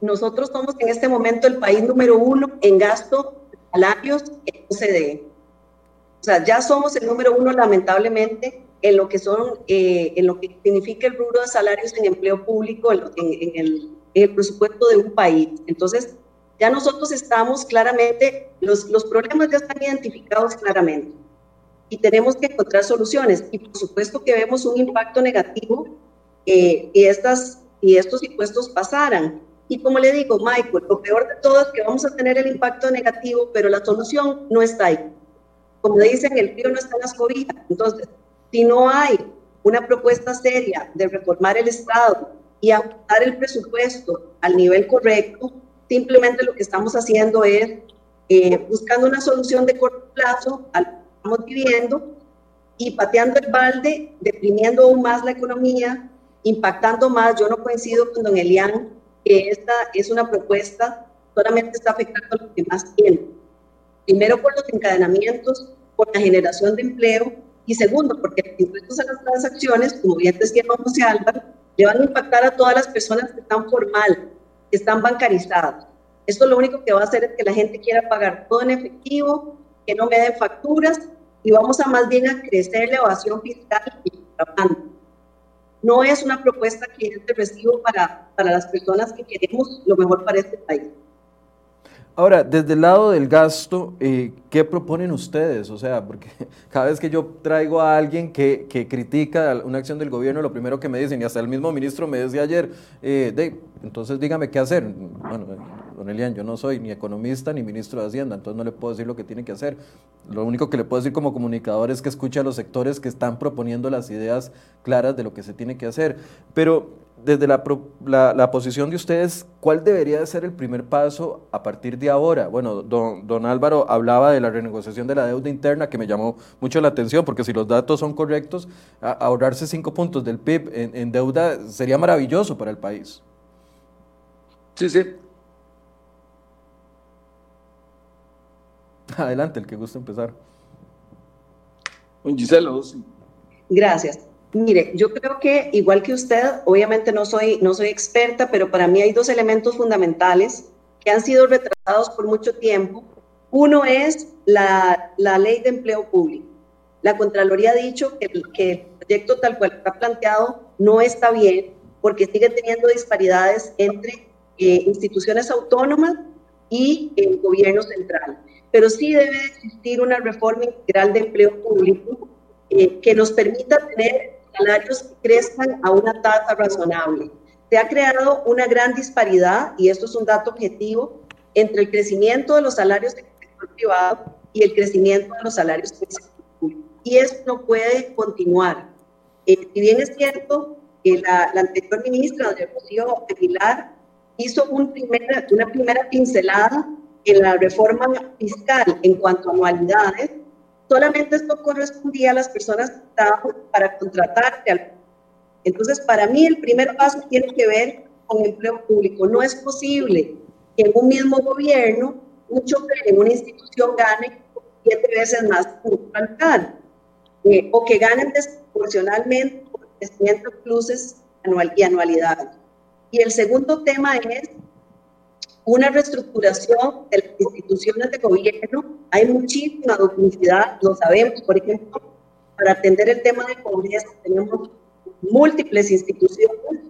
Nosotros somos en este momento el país número uno en gasto de salarios en OCDE. O sea, ya somos el número uno lamentablemente en lo que son, eh, en lo que significa el rubro de salarios en empleo público en, el, el, presupuesto de un país. Entonces, ya nosotros estamos claramente, los, los problemas ya están identificados claramente y tenemos que encontrar soluciones. Y por supuesto que vemos un impacto negativo eh, y, estas, y estos impuestos pasaran. Y como le digo, Michael, lo peor de todo es que vamos a tener el impacto negativo, pero la solución no está ahí. Como dicen, el río no está en las cobijas. Entonces, si no hay una propuesta seria de reformar el Estado y ajustar el presupuesto al nivel correcto, simplemente lo que estamos haciendo es eh, buscando una solución de corto plazo al que estamos viviendo y pateando el balde, deprimiendo aún más la economía, impactando más. Yo no coincido con don Elian que esta es una propuesta solamente está afectando a los que más tienen. Primero por los encadenamientos, por la generación de empleo y segundo, porque los impuestos a las transacciones, como bien decía José Álvaro, le van a impactar a todas las personas que están formal, que están bancarizadas. Esto lo único que va a hacer es que la gente quiera pagar todo en efectivo, que no me den facturas y vamos a más bien a crecer la evasión fiscal y contrabando. No es una propuesta que recibo para, para las personas que queremos lo mejor para este país. Ahora, desde el lado del gasto, eh, ¿qué proponen ustedes? O sea, porque cada vez que yo traigo a alguien que, que, critica una acción del gobierno, lo primero que me dicen, y hasta el mismo ministro me decía ayer, eh, de, entonces dígame qué hacer. Bueno, don Elian, yo no soy ni economista ni ministro de Hacienda, entonces no le puedo decir lo que tiene que hacer. Lo único que le puedo decir como comunicador es que escuche a los sectores que están proponiendo las ideas claras de lo que se tiene que hacer. Pero desde la, la, posición de ustedes, ¿cuál debería de ser el primer paso a partir de ahora? Bueno, don, don, Álvaro hablaba de la renegociación de la deuda interna, que me llamó mucho la atención, porque si los datos son correctos, ahorrarse cinco puntos del PIB en, en, deuda sería maravilloso para el país. Sí, sí. Adelante, el que guste empezar. Gisela. Gracias. Mire, yo creo que igual que usted, obviamente no soy, no soy experta, pero para mí hay dos elementos fundamentales que han sido retrasados por mucho tiempo. Uno es la, la ley de empleo público. La Contraloría ha dicho que, que el proyecto tal cual está planteado no está bien porque sigue teniendo disparidades entre eh, instituciones autónomas y el gobierno central. Pero sí debe existir una reforma integral de empleo público eh, que nos permita tener salarios que crezcan a una tasa razonable. Se ha creado una gran disparidad, y esto es un dato objetivo, entre el crecimiento de los salarios del sector privado y el crecimiento de los salarios del sector público. Y eso no puede continuar. Eh, si bien es cierto que la, anterior ministra, doña Rocío Aguilar, hizo un primer, una primera pincelada en la reforma fiscal en cuanto a anualidades, solamente esto correspondía a las personas que estaban para contratarte. Entonces, para mí el primer paso tiene que ver con empleo público. No es posible que en un mismo gobierno un chofer en una institución gane siete veces más que un eh, o que ganen desproporcionalmente por crecimiento pluses anual y anualidades. Y el segundo tema es una reestructuración de las instituciones de gobierno. Hay muchísima duplicidad, lo sabemos. Por ejemplo, para atender el tema de pobreza tenemos múltiples instituciones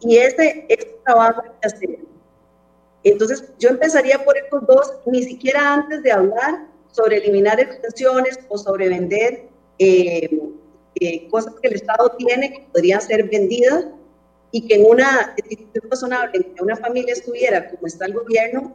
y ese, ese trabajo hay que hacer. Entonces, yo empezaría por estos dos, ni siquiera antes de hablar sobre eliminar extensiones o sobre vender eh, eh, cosas que el Estado tiene que podrían ser vendidas y que en una institución razonable, en que una familia estuviera como está el gobierno,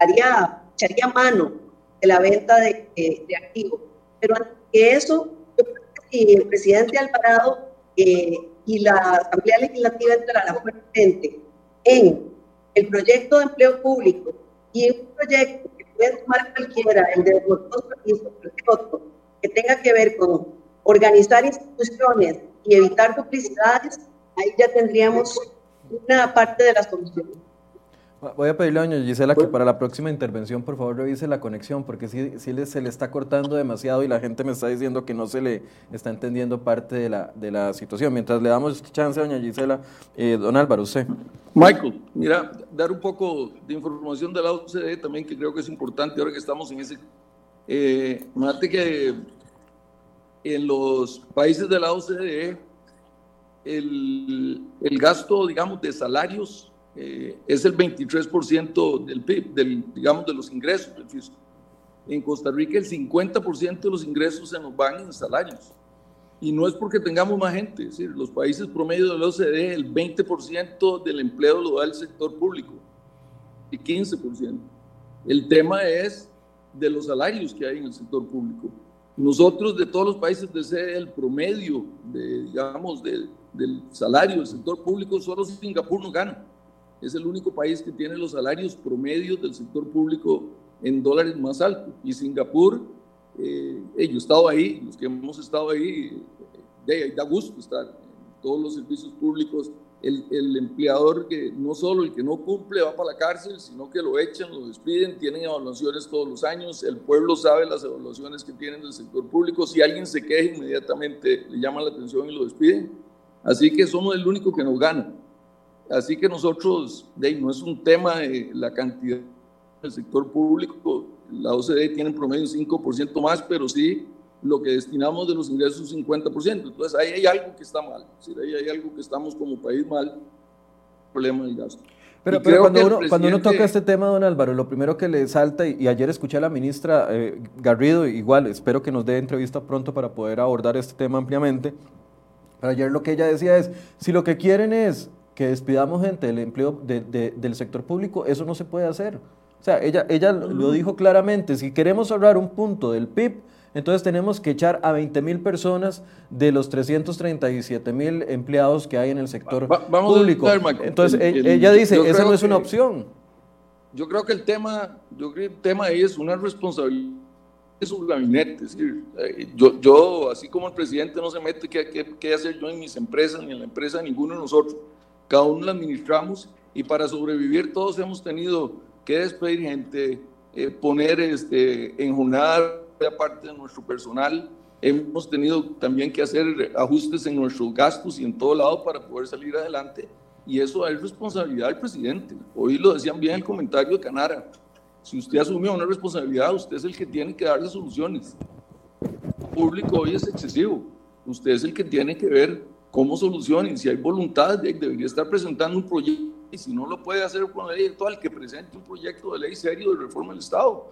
haría, echaría mano de la venta de, de, activos. Pero antes que eso, yo creo que el presidente Alvarado eh, y la Asamblea Legislativa entraran fuertemente en el proyecto de empleo público y en un proyecto que puede tomar cualquiera, el de los dos países, otro, que tenga que ver con organizar instituciones y evitar duplicidades, ahí ya tendríamos una parte de la solución. Voy a pedirle a doña Gisela que para la próxima intervención, por favor, revise la conexión, porque sí, sí se le está cortando demasiado y la gente me está diciendo que no se le está entendiendo parte de la, de la situación. Mientras le damos chance a doña Gisela, eh, don Álvaro, usted. Michael, mira, dar un poco de información de la OCDE también, que creo que es importante ahora que estamos en ese... Eh, que en los países de la OCDE el, el gasto, digamos, de salarios eh, es el 23% del PIB, del, digamos, de los ingresos del fisco. En Costa Rica el 50% de los ingresos se nos van en salarios. Y no es porque tengamos más gente, es decir, los países promedio de la OCDE, el 20% del empleo lo da el sector público, y 15%. El tema es de los salarios que hay en el sector público. Nosotros de todos los países de CDE, el promedio de, digamos, de, del salario del sector público, solo Singapur no gana. Es el único país que tiene los salarios promedios del sector público en dólares más altos. Y Singapur, eh, he estado ahí, los que hemos estado ahí, de, da gusto estar en todos los servicios públicos. El, el, empleador que no solo el que no cumple va para la cárcel, sino que lo echan, lo despiden, tienen evaluaciones todos los años, el pueblo sabe las evaluaciones que tienen del sector público, si alguien se queja inmediatamente le llaman la atención y lo despiden. Así que somos el único que nos gana. Así que nosotros, de no es un tema de la cantidad del sector público, la OCDE tiene en promedio un 5% más, pero sí lo que destinamos de los ingresos un 50%. Entonces ahí hay algo que está mal, es decir, ahí hay algo que estamos como país mal, problema del gasto. Pero, cuando, uno, cuando uno toca este tema, don Álvaro, lo primero que le salta, y, ayer escuché a la ministra eh, Garrido, igual, espero que nos dé entrevista pronto para poder abordar este tema ampliamente, pero ayer lo que ella decía es, si lo que quieren es que despidamos gente del empleo del sector público, eso no se puede hacer. O sea, ella, ella lo dijo claramente, si queremos ahorrar un punto del PIB, entonces tenemos que echar a 20 mil personas de los 337 mil empleados que hay en el sector público. entonces ella dice, esa no es una opción. Yo creo que el tema, yo creo que el tema ahí es una responsabilidad de su gabinete. Es decir, eh, yo, yo, así como el presidente no se mete qué, qué, hacer yo en mis empresas, ni en la empresa de ninguno de nosotros. Cada uno la administramos y para sobrevivir todos hemos tenido que despedir gente, eh, poner este, en jornada parte de nuestro personal. Hemos tenido también que hacer ajustes en nuestros gastos y en todo lado para poder salir adelante. Y eso es responsabilidad del presidente. Hoy lo decían bien el comentario de Canara. Si usted asume una responsabilidad, usted es el que tiene que darle soluciones. El público hoy es excesivo. Usted es el que tiene que ver cómo solucionen. Si hay voluntad, debería estar presentando un proyecto. Y si no lo puede hacer con la ley actual, que presente un proyecto de ley serio de reforma del Estado.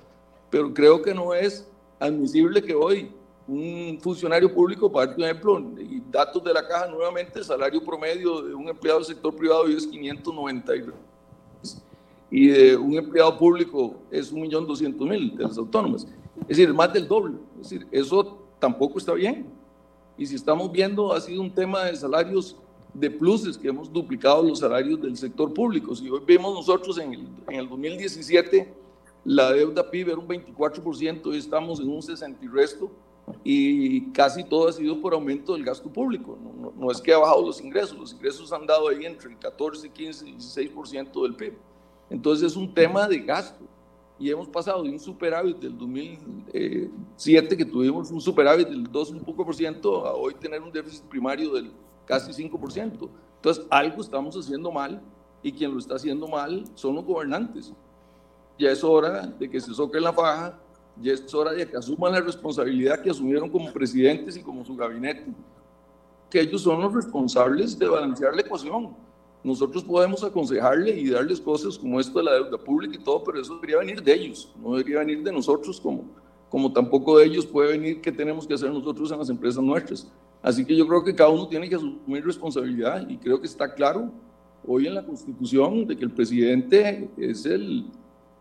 Pero creo que no es admisible que hoy un funcionario público, para por ejemplo, y datos de la caja nuevamente, el salario promedio de un empleado del sector privado es 590 y de un empleado público es 1.200.000 de las autónomas. Es decir, más del doble. Es decir, eso tampoco está bien. Y si estamos viendo, ha sido un tema de salarios de pluses, que hemos duplicado los salarios del sector público. Si hoy vemos nosotros en el, en el 2017 la deuda PIB era un 24% y estamos en un 60 y resto y casi todo ha sido por aumento del gasto público. No, no, es que ha bajado los ingresos, los ingresos han dado ahí entre el 14, 15 y 16% del PIB. Entonces es un tema de gasto y hemos pasado de un superávit del 2007 que tuvimos un superávit del 2 un poco por ciento a hoy tener un déficit primario del casi 5%. Entonces algo estamos haciendo mal y quien lo está haciendo mal son los gobernantes ya es hora de que se soque la faja, ya es hora de que asuman la responsabilidad que asumieron como presidentes y como su gabinete, que ellos son los responsables de balancear la ecuación. Nosotros podemos aconsejarle y darles cosas como esto de la deuda pública y todo, pero eso debería venir de ellos, no debería venir de nosotros, como, como tampoco de ellos puede venir qué tenemos que hacer nosotros en las empresas nuestras. Así que yo creo que cada uno tiene que asumir responsabilidad y creo que está claro hoy en la Constitución de que el presidente es el,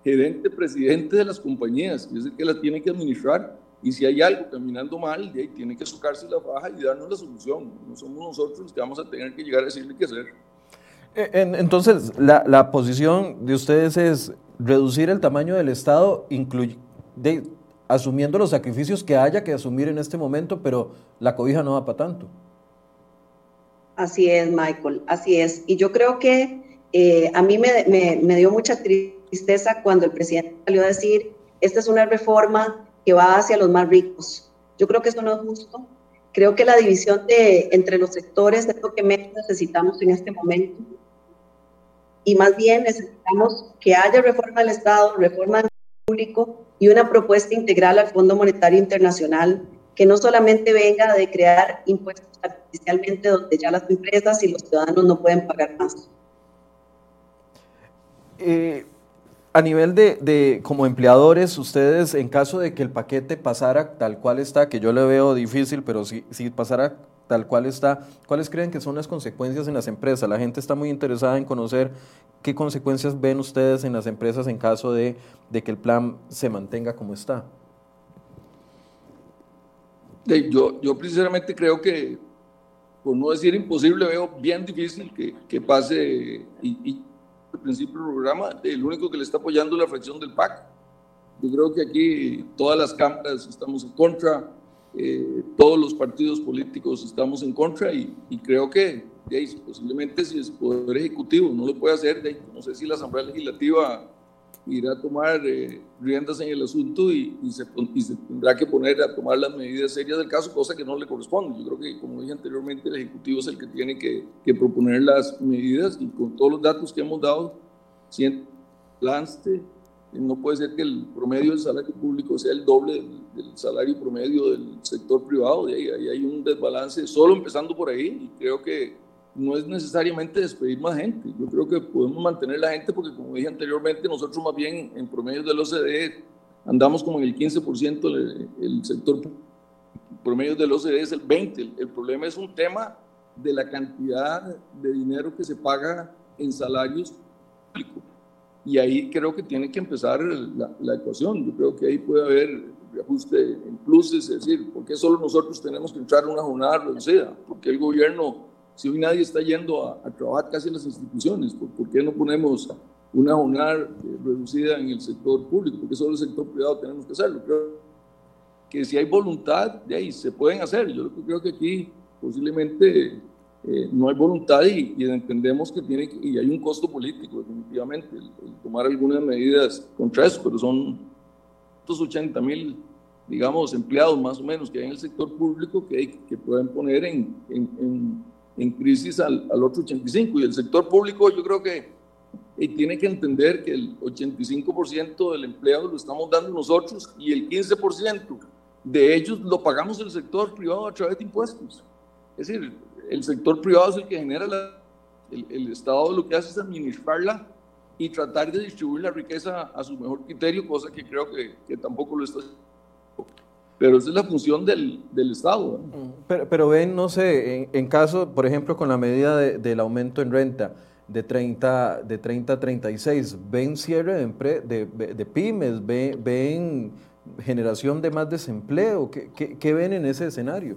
gerente, presidente de las compañías, que es el que las tiene que administrar. Y si hay algo caminando mal, de ahí tiene que socarse la faja y darnos la solución. No somos nosotros los que vamos a tener que llegar a decirle qué hacer. Eh, entonces, la, la posición de ustedes es reducir el tamaño del Estado, de, asumiendo los sacrificios que haya que asumir en este momento, pero la cobija no va para tanto. Así es, Michael, así es. Y yo creo que eh, a mí me, me, me dio mucha tristeza tristeza cuando el presidente salió a decir, esta es una reforma que va hacia los más ricos. Yo creo que eso no es justo. Creo que la división de, entre los sectores es lo que menos necesitamos en este momento. Y más bien necesitamos que haya reforma del Estado, reforma del público y una propuesta integral al Fondo Monetario Internacional que no solamente venga de crear impuestos artificialmente donde ya las empresas y los ciudadanos no pueden pagar más. Eh, a nivel de, como empleadores, ustedes, en caso de que el paquete pasara tal cual está, que yo le veo difícil, pero si, si pasara tal cual está, ¿cuáles creen que son las consecuencias en las empresas? La gente está muy interesada en conocer qué consecuencias ven ustedes en las empresas en caso de, que el plan se mantenga como está. Yo, yo precisamente creo que, por no decir imposible, veo bien difícil que, que pase y el principio del programa, el único que le está apoyando es la fracción del PAC. Yo creo que aquí todas las cámaras estamos en contra, eh, todos los partidos políticos estamos en contra y, creo que posiblemente si el Poder Ejecutivo no lo puede hacer, no sé si la Asamblea Legislativa irá a tomar eh, riendas en el asunto y, se, tendrá que poner a tomar las medidas serias del caso, cosa que no le corresponde. Yo creo que, como dije anteriormente, el Ejecutivo es el que tiene que, proponer las medidas y con todos los datos que hemos dado, siente lance, no puede ser que el promedio del salario público sea el doble del, salario promedio del sector privado, y ahí, hay un desbalance solo empezando por ahí y creo que no es necesariamente despedir más gente. Yo creo que podemos mantener la gente porque, como dije anteriormente, nosotros más bien en promedio del OCDE andamos como en el 15%, el, sector promedio del OCDE es el 20%. El, problema es un tema de la cantidad de dinero que se paga en salarios públicos. Y ahí creo que tiene que empezar la, la ecuación. Yo creo que ahí puede haber ajuste en pluses, es decir, ¿por qué solo nosotros tenemos que entrar a una jornada reducida? ¿Por qué el gobierno si hoy nadie está yendo a, trabajar casi en las instituciones, ¿por, qué no ponemos una jornada eh, reducida en el sector público? Porque solo el sector privado tenemos que hacerlo. Creo que si hay voluntad, de ahí se pueden hacer. Yo creo que aquí posiblemente eh, no hay voluntad y, entendemos que tiene y hay un costo político definitivamente el, tomar algunas medidas contra eso, pero son 280 mil digamos empleados más o menos que hay en el sector público que, pueden poner en en crisis al, al otro 85. Y el sector público yo creo que tiene que entender que el 85% del empleo lo estamos dando nosotros y el 15% de ellos lo pagamos el sector privado a través de impuestos. Es decir, el sector privado es el que genera la, el, el, Estado lo que hace es administrarla y tratar de distribuir la riqueza a su mejor criterio, cosa que creo que, que tampoco lo está haciendo pero esa es la función del, del Estado. Pero, pero, ven, no sé, en, caso, por ejemplo, con la medida del aumento en renta de 30, de 30 a 36, ¿ven cierre de, de, pymes? ¿Ven, generación de más desempleo? ¿Qué, qué, ven en ese escenario?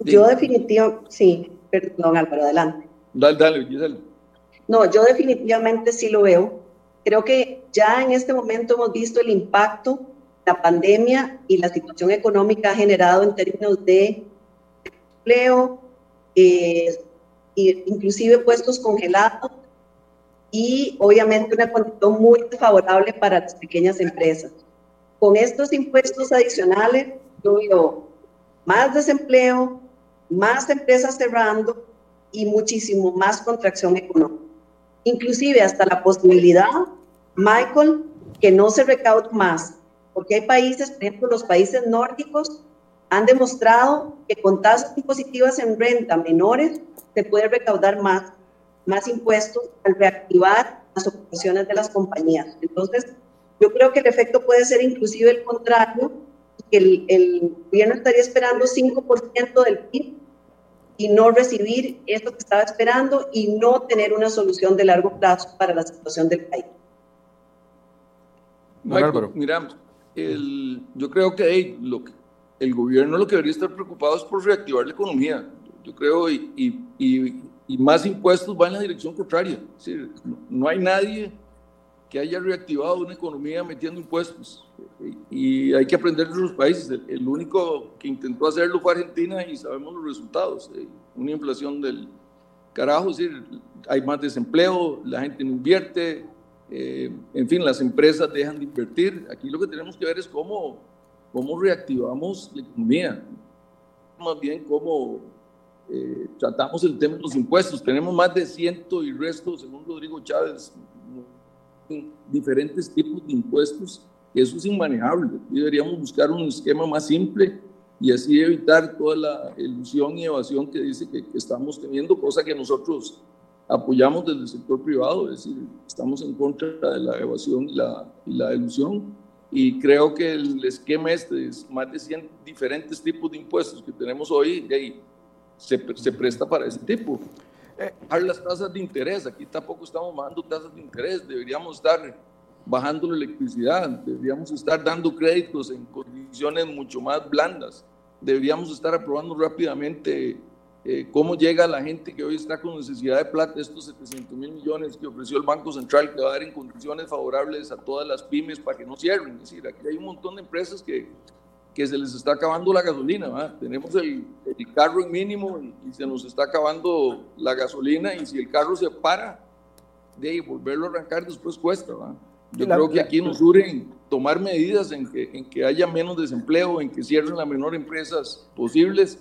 Yo definitivamente, sí, perdón Álvaro, adelante. Dale, dale, dale. No, yo definitivamente sí lo veo. Creo que ya en este momento hemos visto el impacto la pandemia y la situación económica ha generado en términos de empleo, eh, inclusive puestos congelados y obviamente una condición muy favorable para las pequeñas empresas. Con estos impuestos adicionales, yo veo más desempleo, más empresas cerrando y muchísimo más contracción económica. Inclusive hasta la posibilidad, Michael, que no se recaude más porque hay países, por ejemplo, los países nórdicos han demostrado que con tasas impositivas en renta menores se puede recaudar más, más impuestos al reactivar las operaciones de las compañías. Entonces, yo creo que el efecto puede ser inclusive el contrario, que el, el gobierno estaría esperando 5% del PIB y no recibir esto que estaba esperando y no tener una solución de largo plazo para la situación del país. Michael, mira, el, yo creo que, el gobierno lo que debería estar preocupado es por reactivar la economía. Yo creo, y, más impuestos van en la dirección contraria. no, hay nadie que haya reactivado una economía metiendo impuestos. Y hay que aprender de los países. El, único que intentó hacerlo fue Argentina y sabemos los resultados. Eh, una inflación del carajo, es decir, hay más desempleo, la gente no invierte, eh, en fin, las empresas dejan de invertir. Aquí lo que tenemos que ver es cómo, cómo reactivamos la economía, más bien cómo eh, tratamos el tema de los impuestos. Tenemos más de ciento y resto, según Rodrigo Chávez, diferentes tipos de impuestos. Eso es inmanejable. deberíamos buscar un esquema más simple y así evitar toda la ilusión y evasión que dice que, que estamos teniendo, cosa que nosotros apoyamos desde el sector privado, es decir, estamos en contra de la evasión y la, y la ilusión. Y creo que el esquema este es más de 100 diferentes tipos de impuestos que tenemos hoy, y ahí se, se presta para ese tipo. Eh, las tasas de interés, aquí tampoco estamos bajando tasas de interés, deberíamos estar bajando la electricidad, deberíamos estar dando créditos en condiciones mucho más blandas, deberíamos estar aprobando rápidamente eh, cómo llega la gente que hoy está con necesidad de plata, estos 700 mil millones que ofreció el Banco Central, que va a dar en condiciones favorables a todas las pymes para que no cierren. Es decir, aquí hay un montón de empresas que, que se les está acabando la gasolina. Tenemos el, carro en mínimo y, se nos está acabando la gasolina y si el carro se para, de volverlo a arrancar después cuesta. Yo creo que aquí nos urgen tomar medidas en que, en que haya menos desempleo, en que cierren las menores empresas posibles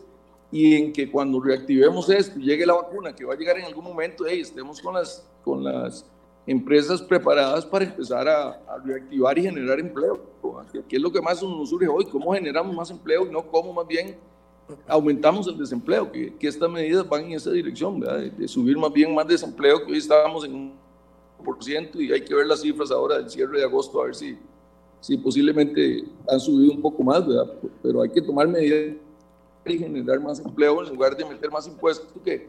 y en que cuando reactivemos esto llegue la vacuna, que va a llegar en algún momento, hey, estemos con las, con las empresas preparadas para empezar a, reactivar y generar empleo. ¿Qué es lo que más nos surge hoy? ¿Cómo generamos más empleo y no cómo más bien aumentamos el desempleo, que, que estas medidas van en esa dirección, de, subir más bien más desempleo, que hoy estábamos en un por ciento y hay que ver las cifras ahora del cierre de agosto a ver si, si posiblemente han subido un poco más, ¿verdad? pero hay que tomar medidas y generar más empleo en lugar de meter más impuestos, que,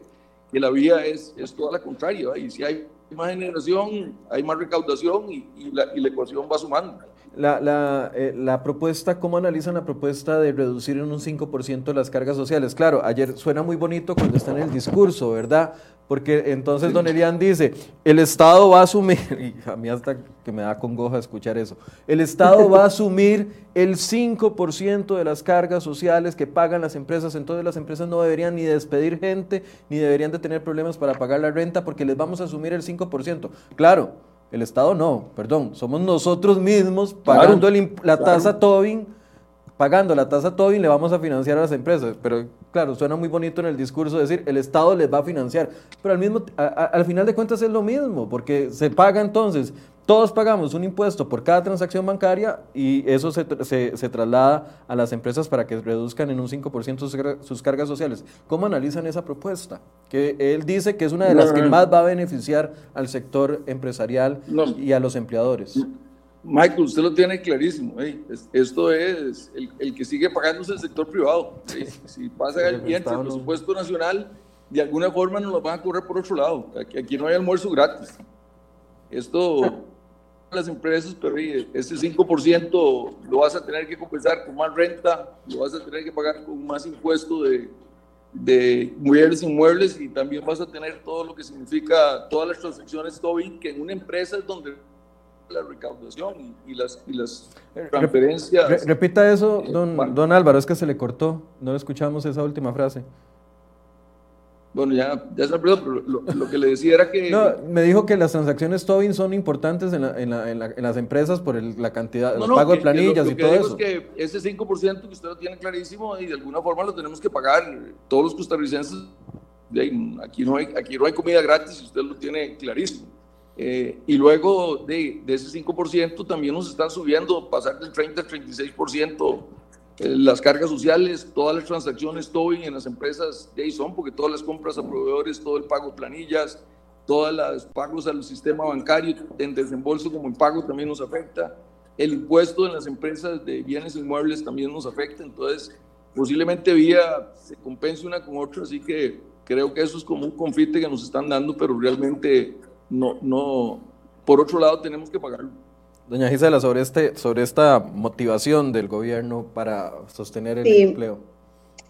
que la vía es, es toda la contraria, y si hay más generación, hay más recaudación y, y, la, y la ecuación va sumando. La, la, eh, la, propuesta, ¿cómo analizan la propuesta de reducir en un 5% las cargas sociales? Claro, ayer suena muy bonito cuando está en el discurso, ¿verdad? Porque entonces don Elian dice, el Estado va a asumir, y a mí hasta que me da congoja escuchar eso, el Estado va a asumir el 5% de las cargas sociales que pagan las empresas, entonces las empresas no deberían ni despedir gente, ni deberían de tener problemas para pagar la renta porque les vamos a asumir el 5%. Claro, el Estado no, perdón, somos nosotros mismos pagando la tasa Tobin, pagando la tasa Tobin le vamos a financiar a las empresas, pero claro, suena muy bonito en el discurso decir el Estado les va a financiar, pero al, mismo, al final de cuentas es lo mismo, porque se paga entonces todos pagamos un impuesto por cada transacción bancaria y eso se, se, traslada a las empresas para que reduzcan en un 5% sus, cargas sociales. ¿Cómo analizan esa propuesta? Que él dice que es una de las que más va a beneficiar al sector empresarial y a los empleadores. Michael, usted lo tiene clarísimo. Esto es el, el, que sigue pagando es el sector privado. Si pasa el bien, el presupuesto nacional, de alguna forma nos lo van a correr por otro lado. Aquí, aquí no hay almuerzo gratis. Esto las empresas, pero ese 5% lo vas a tener que compensar con más renta, lo vas a tener que pagar con más impuesto de, de muebles inmuebles y también vas a tener todo lo que significa todas las transacciones Tobin, que en una empresa es donde la recaudación y, las, y las transferencias. repita eso, eh, don, don Álvaro, es que se le cortó, no escuchamos esa última frase. Bueno, ya, ya se pero lo, que le decía era que... No, me dijo que las transacciones Tobin son importantes en, la, en, la, en, las empresas por la cantidad, los pagos de planillas y todo eso. Es que ese 5% que usted lo tiene clarísimo y de alguna forma lo tenemos que pagar todos los costarricenses. Aquí no hay, aquí no hay comida gratis y usted lo tiene clarísimo. Eh, y luego de, de ese 5% también nos están subiendo, pasar del 30 al 36% eh, las cargas sociales, todas las transacciones TOBIN en las empresas de ahí son, porque todas las compras a proveedores, todo el pago de planillas, todos los pagos al sistema bancario, en desembolso como en pago también nos afecta. El impuesto en las empresas de bienes inmuebles también nos afecta, entonces posiblemente vía se compense una con otra, así que creo que eso es como un confite que nos están dando, pero realmente no, no, por otro lado tenemos que pagarlo. Doña Gisela, sobre, este, sobre esta motivación del gobierno para sostener el empleo.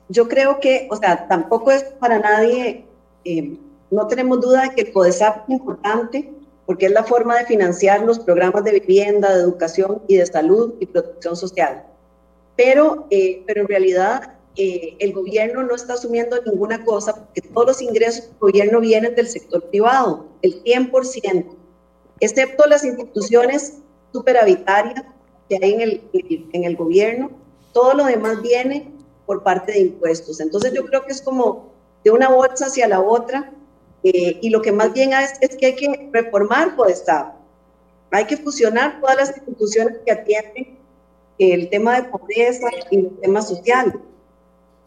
Yo creo que, o sea, tampoco es para nadie, eh, no tenemos duda de que el CODESAP es importante porque es la forma de financiar los programas de vivienda, de educación y de salud y protección social. Pero, eh, pero en realidad eh, el gobierno no está asumiendo ninguna cosa porque todos los ingresos del gobierno vienen del sector privado, el 100%, excepto las instituciones superavitaria que hay en el, en el gobierno, todo lo demás viene por parte de impuestos. Entonces yo creo que es como de una bolsa hacia la otra eh, y lo que más bien es, es que hay que reformar Estado. Hay que fusionar todas las instituciones que atienden el tema de pobreza y el tema social.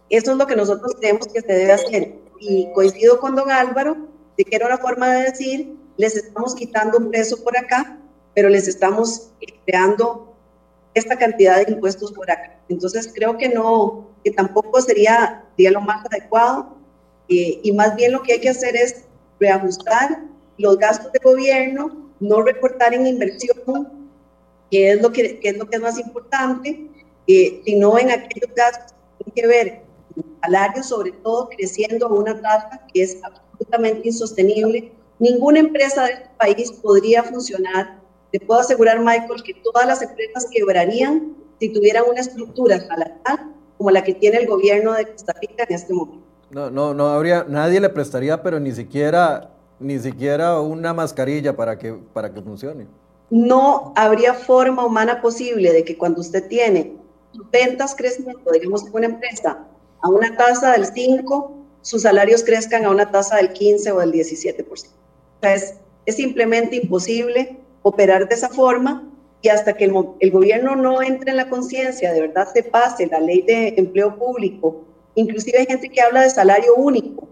Eso es lo que nosotros creemos que se debe hacer. Y coincido con don Álvaro de que era una forma de decir, les estamos quitando un peso por acá pero les estamos creando esta cantidad de impuestos por acá. Entonces creo que no, que tampoco sería, sería lo más adecuado eh, y más bien lo que hay que hacer es reajustar los gastos de gobierno, no recortar en inversión, que es lo que, es, lo que es más importante, eh, sino en aquellos gastos que tienen que ver salarios, sobre todo creciendo a una tasa que es absolutamente insostenible. Ninguna empresa de este país podría funcionar te puedo asegurar, Michael, que todas las empresas quebrarían si tuvieran una estructura salarial como la que tiene el gobierno de Costa Rica en este momento. No, no, no habría, nadie le prestaría, pero ni siquiera, ni siquiera una mascarilla para que, para que funcione. No habría forma humana posible de que cuando usted tiene ventas creciendo, digamos que una empresa, a una tasa del 5, sus salarios crezcan a una tasa del 15 o del 17%. O sea, es, es simplemente imposible operar de esa forma y hasta que el, gobierno no entre en la conciencia, de verdad se pase la ley de empleo público Inclusive hay gente que habla de salario único.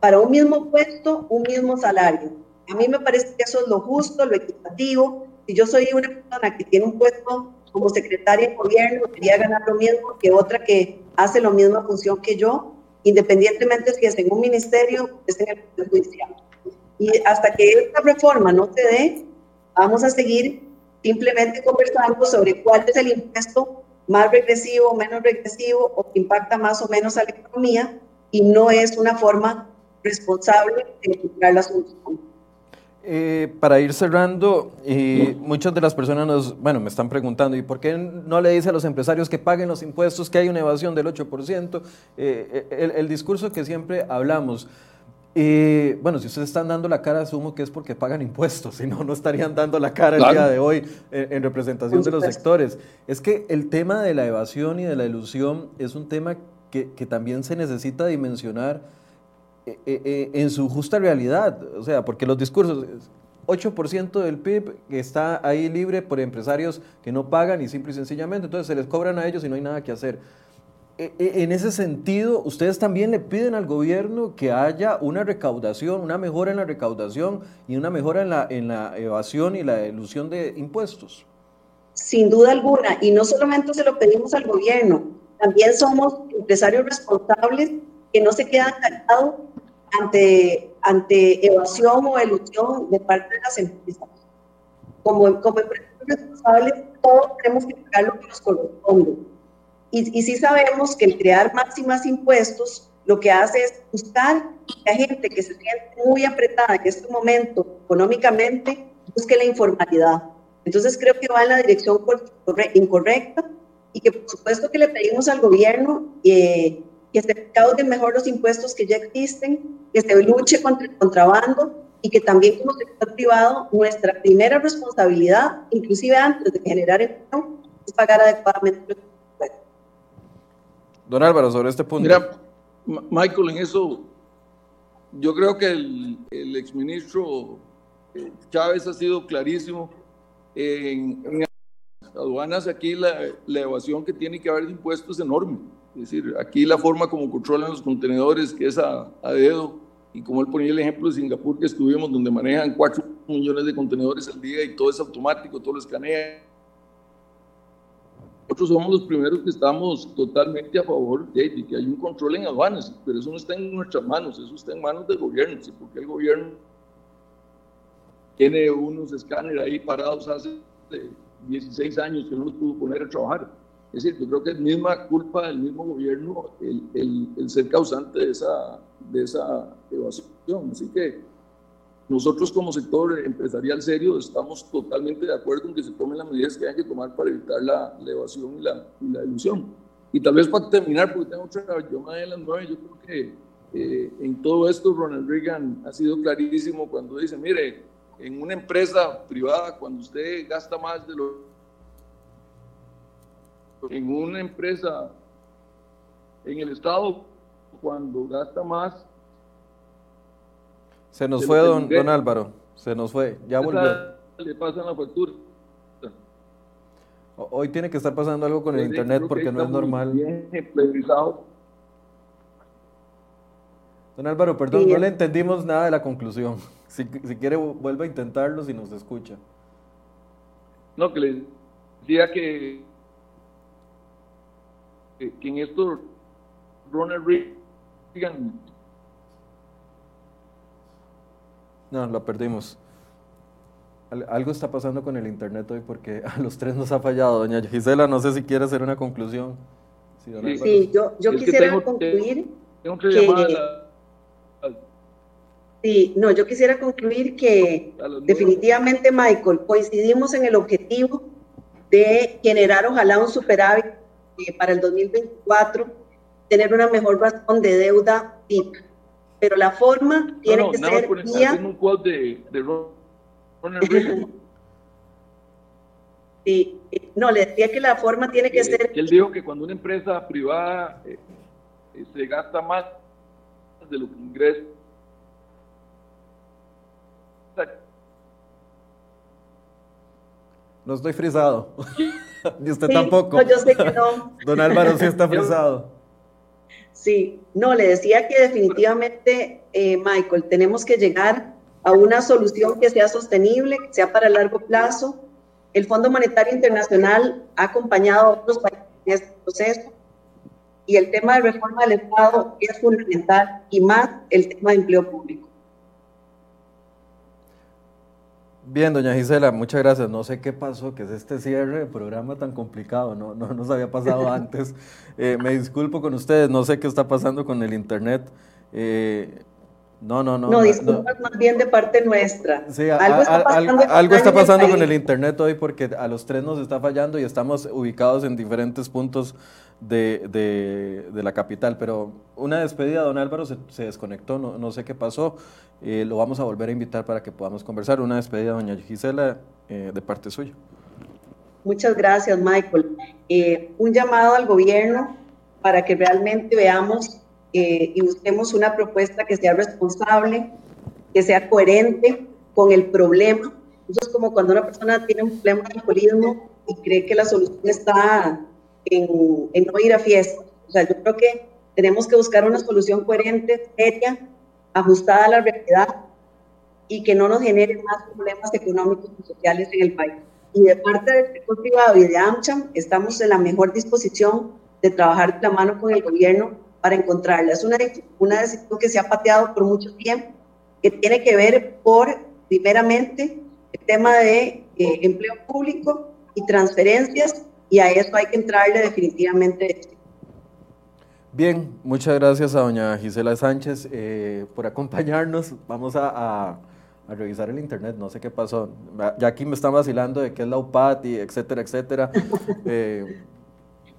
Para un mismo puesto, un mismo salario. A mí me parece que eso es lo justo, lo equitativo. Si yo soy una persona que tiene un puesto como secretaria de gobierno, quería ganar lo mismo que otra que hace la misma función que yo, independientemente si es en un ministerio o es en el Judicial. Y hasta que esta reforma no se dé, vamos a seguir simplemente conversando sobre cuál es el impuesto más regresivo, menos regresivo, o que impacta más o menos a la economía, y no es una forma responsable de encontrar la solución. Eh, para ir cerrando, eh, muchas de las personas nos, bueno, me están preguntando, ¿y por qué no le dice a los empresarios que paguen los impuestos, que hay una evasión del 8%? Eh, el, el, discurso que siempre hablamos. Bueno, si ustedes están dando la cara, asumo que es porque pagan impuestos, si no, no estarían dando la cara el día de hoy en, representación de los sectores. Es que el tema de la evasión y de la ilusión es un tema que, que también se necesita dimensionar eh, eh, eh, en su justa realidad. O sea, porque los discursos, 8% del PIB que está ahí libre por empresarios que no pagan y simple y sencillamente, entonces se les cobran a ellos y no hay nada que hacer. En ese sentido, ustedes también le piden al gobierno que haya una recaudación, una mejora en la recaudación y una mejora en la, en la evasión y la ilusión de impuestos. Sin duda alguna, y no solamente se lo pedimos al gobierno, también somos empresarios responsables que no se quedan callados ante, ante evasión o elusión de parte de las empresas. Como, como empresarios responsables, todos tenemos que pagar lo que nos corresponde. Y, y sí sabemos que el crear máximas impuestos lo que hace es buscar que hay gente que se siente muy apretada en este momento económicamente, busque la informalidad. Entonces creo que va en la dirección incorrecta y que por supuesto que le pedimos al gobierno eh, que se recauden mejor los impuestos que ya existen, que se luche contra el contrabando y que también como sector privado nuestra primera responsabilidad, inclusive antes de generar empleo, es pagar adecuadamente los. Don Álvaro, sobre este punto. Mira, Michael, en eso yo creo que el, exministro eh, Chávez ha sido clarísimo en, en aduanas aquí la, evasión que tiene que haber de impuestos es enorme. Es decir, aquí la forma como controlan los contenedores, que es a, dedo, y como él ponía el ejemplo de Singapur que estuvimos, donde manejan 4 millones de contenedores al día y todo es automático, todo lo escanea. Nosotros somos los primeros que estamos totalmente a favor de, que hay un control en aduanas, pero eso no está en nuestras manos, eso está en manos del gobierno, ¿sí? porque el gobierno tiene unos escáneres ahí parados hace 16 años que no los pudo poner a trabajar. Es decir, yo creo que es misma culpa del mismo gobierno el, el, ser causante de esa, de esa evasión. Así que nosotros como sector empresarial serio estamos totalmente de acuerdo en que se tomen las medidas que hay que tomar para evitar la, la evasión y la, y la, ilusión. Y tal vez para terminar, porque tengo otra llamada de las nueve, yo creo que eh, en todo esto Ronald Reagan ha sido clarísimo cuando dice, mire, en una empresa privada, cuando usted gasta más de lo en una empresa en el Estado, cuando gasta más. Se nos fue, don, don, Álvaro, se nos fue, ya volvió. Le pasan la factura. Hoy tiene que estar pasando algo con el internet porque no es normal. Don Álvaro, perdón, no le entendimos nada de la conclusión. Si, si quiere, vuelva a intentarlo si nos escucha. No, que le decía que que, en esto Ronald Reagan... No, lo perdimos. Algo está pasando con el internet hoy porque a los tres nos ha fallado. Doña Gisela, no sé si quiere hacer una conclusión. Sí, yo, yo quisiera concluir Sí, no, yo quisiera concluir que definitivamente, Michael, coincidimos en el objetivo de generar ojalá un superávit para el 2024 tener una mejor razón de deuda PIB. Pero la forma tiene que ser vía... un de, de Sí, no, le decía que la forma tiene que ser... Él dijo que cuando una empresa privada eh, eh, se gasta más de lo que ingresa, no estoy frisado. Ni usted tampoco. No, yo sé que no. Don Álvaro sí está frisado. Sí, no, le decía que definitivamente, eh, Michael, tenemos que llegar a una solución que sea sostenible, que sea para largo plazo. El Fondo Monetario Internacional ha acompañado a otros países en este proceso y el tema de reforma del Estado es fundamental y más el tema de empleo público. Bien, doña Gisela, muchas gracias. No sé qué pasó, que es este cierre de programa tan complicado, no, no nos había pasado antes. Eh, me disculpo con ustedes, no sé qué está pasando con el Internet. Eh, no, no, no. No, disculpas más bien de parte nuestra. Sí, algo está pasando, algo está pasando con el Internet hoy porque a los tres nos está fallando y estamos ubicados en diferentes puntos de, de, la capital. Pero una despedida, don Álvaro se, se desconectó, no, no, sé qué pasó. Eh, lo vamos a volver a invitar para que podamos conversar. Una despedida, doña Gisela, eh, de parte suya. Muchas gracias, Michael. Eh, un llamado al gobierno para que realmente veamos y busquemos una propuesta que sea responsable, que sea coherente con el problema. Eso es como cuando una persona tiene un problema de alcoholismo y cree que la solución está en, no ir a fiestas. O sea, yo creo que tenemos que buscar una solución coherente, seria, ajustada a la realidad y que no nos genere más problemas económicos y sociales en el país. Y de parte del sector privado y de AmCham, estamos en la mejor disposición de trabajar de la mano con el gobierno para encontrarla. Es una, una decisión que se ha pateado por mucho tiempo, que tiene que ver por, primeramente, el tema de eh, empleo público y transferencias y a eso hay que entrarle definitivamente. Bien, muchas gracias a doña Gisela Sánchez eh, por acompañarnos. Vamos a, revisar el internet, no sé qué pasó. Ya aquí me están vacilando de qué es la UPAT y etcétera, etcétera. Eh,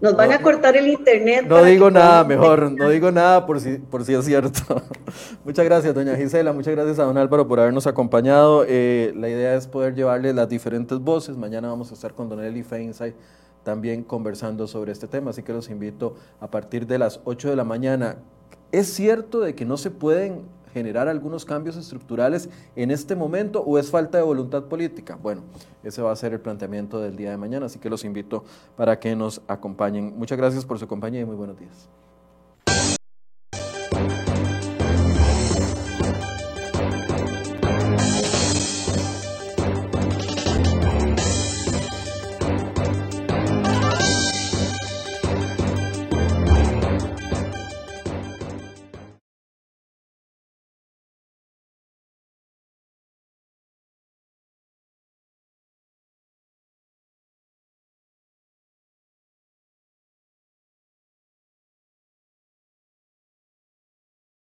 Nos van a cortar el internet. No digo nada, mejor, no digo nada por si, por si es cierto. muchas gracias, doña Gisela, muchas gracias a don Álvaro por habernos acompañado. Eh, la idea es poder llevarle las diferentes voces. Mañana vamos a estar con don Eli Feinsay también conversando sobre este tema, así que los invito a partir de las 8 de la mañana. ¿Es cierto de que no se pueden generar algunos cambios estructurales en este momento o es falta de voluntad política? Bueno, ese va a ser el planteamiento del día de mañana, así que los invito para que nos acompañen. Muchas gracias por su compañía y muy buenos días.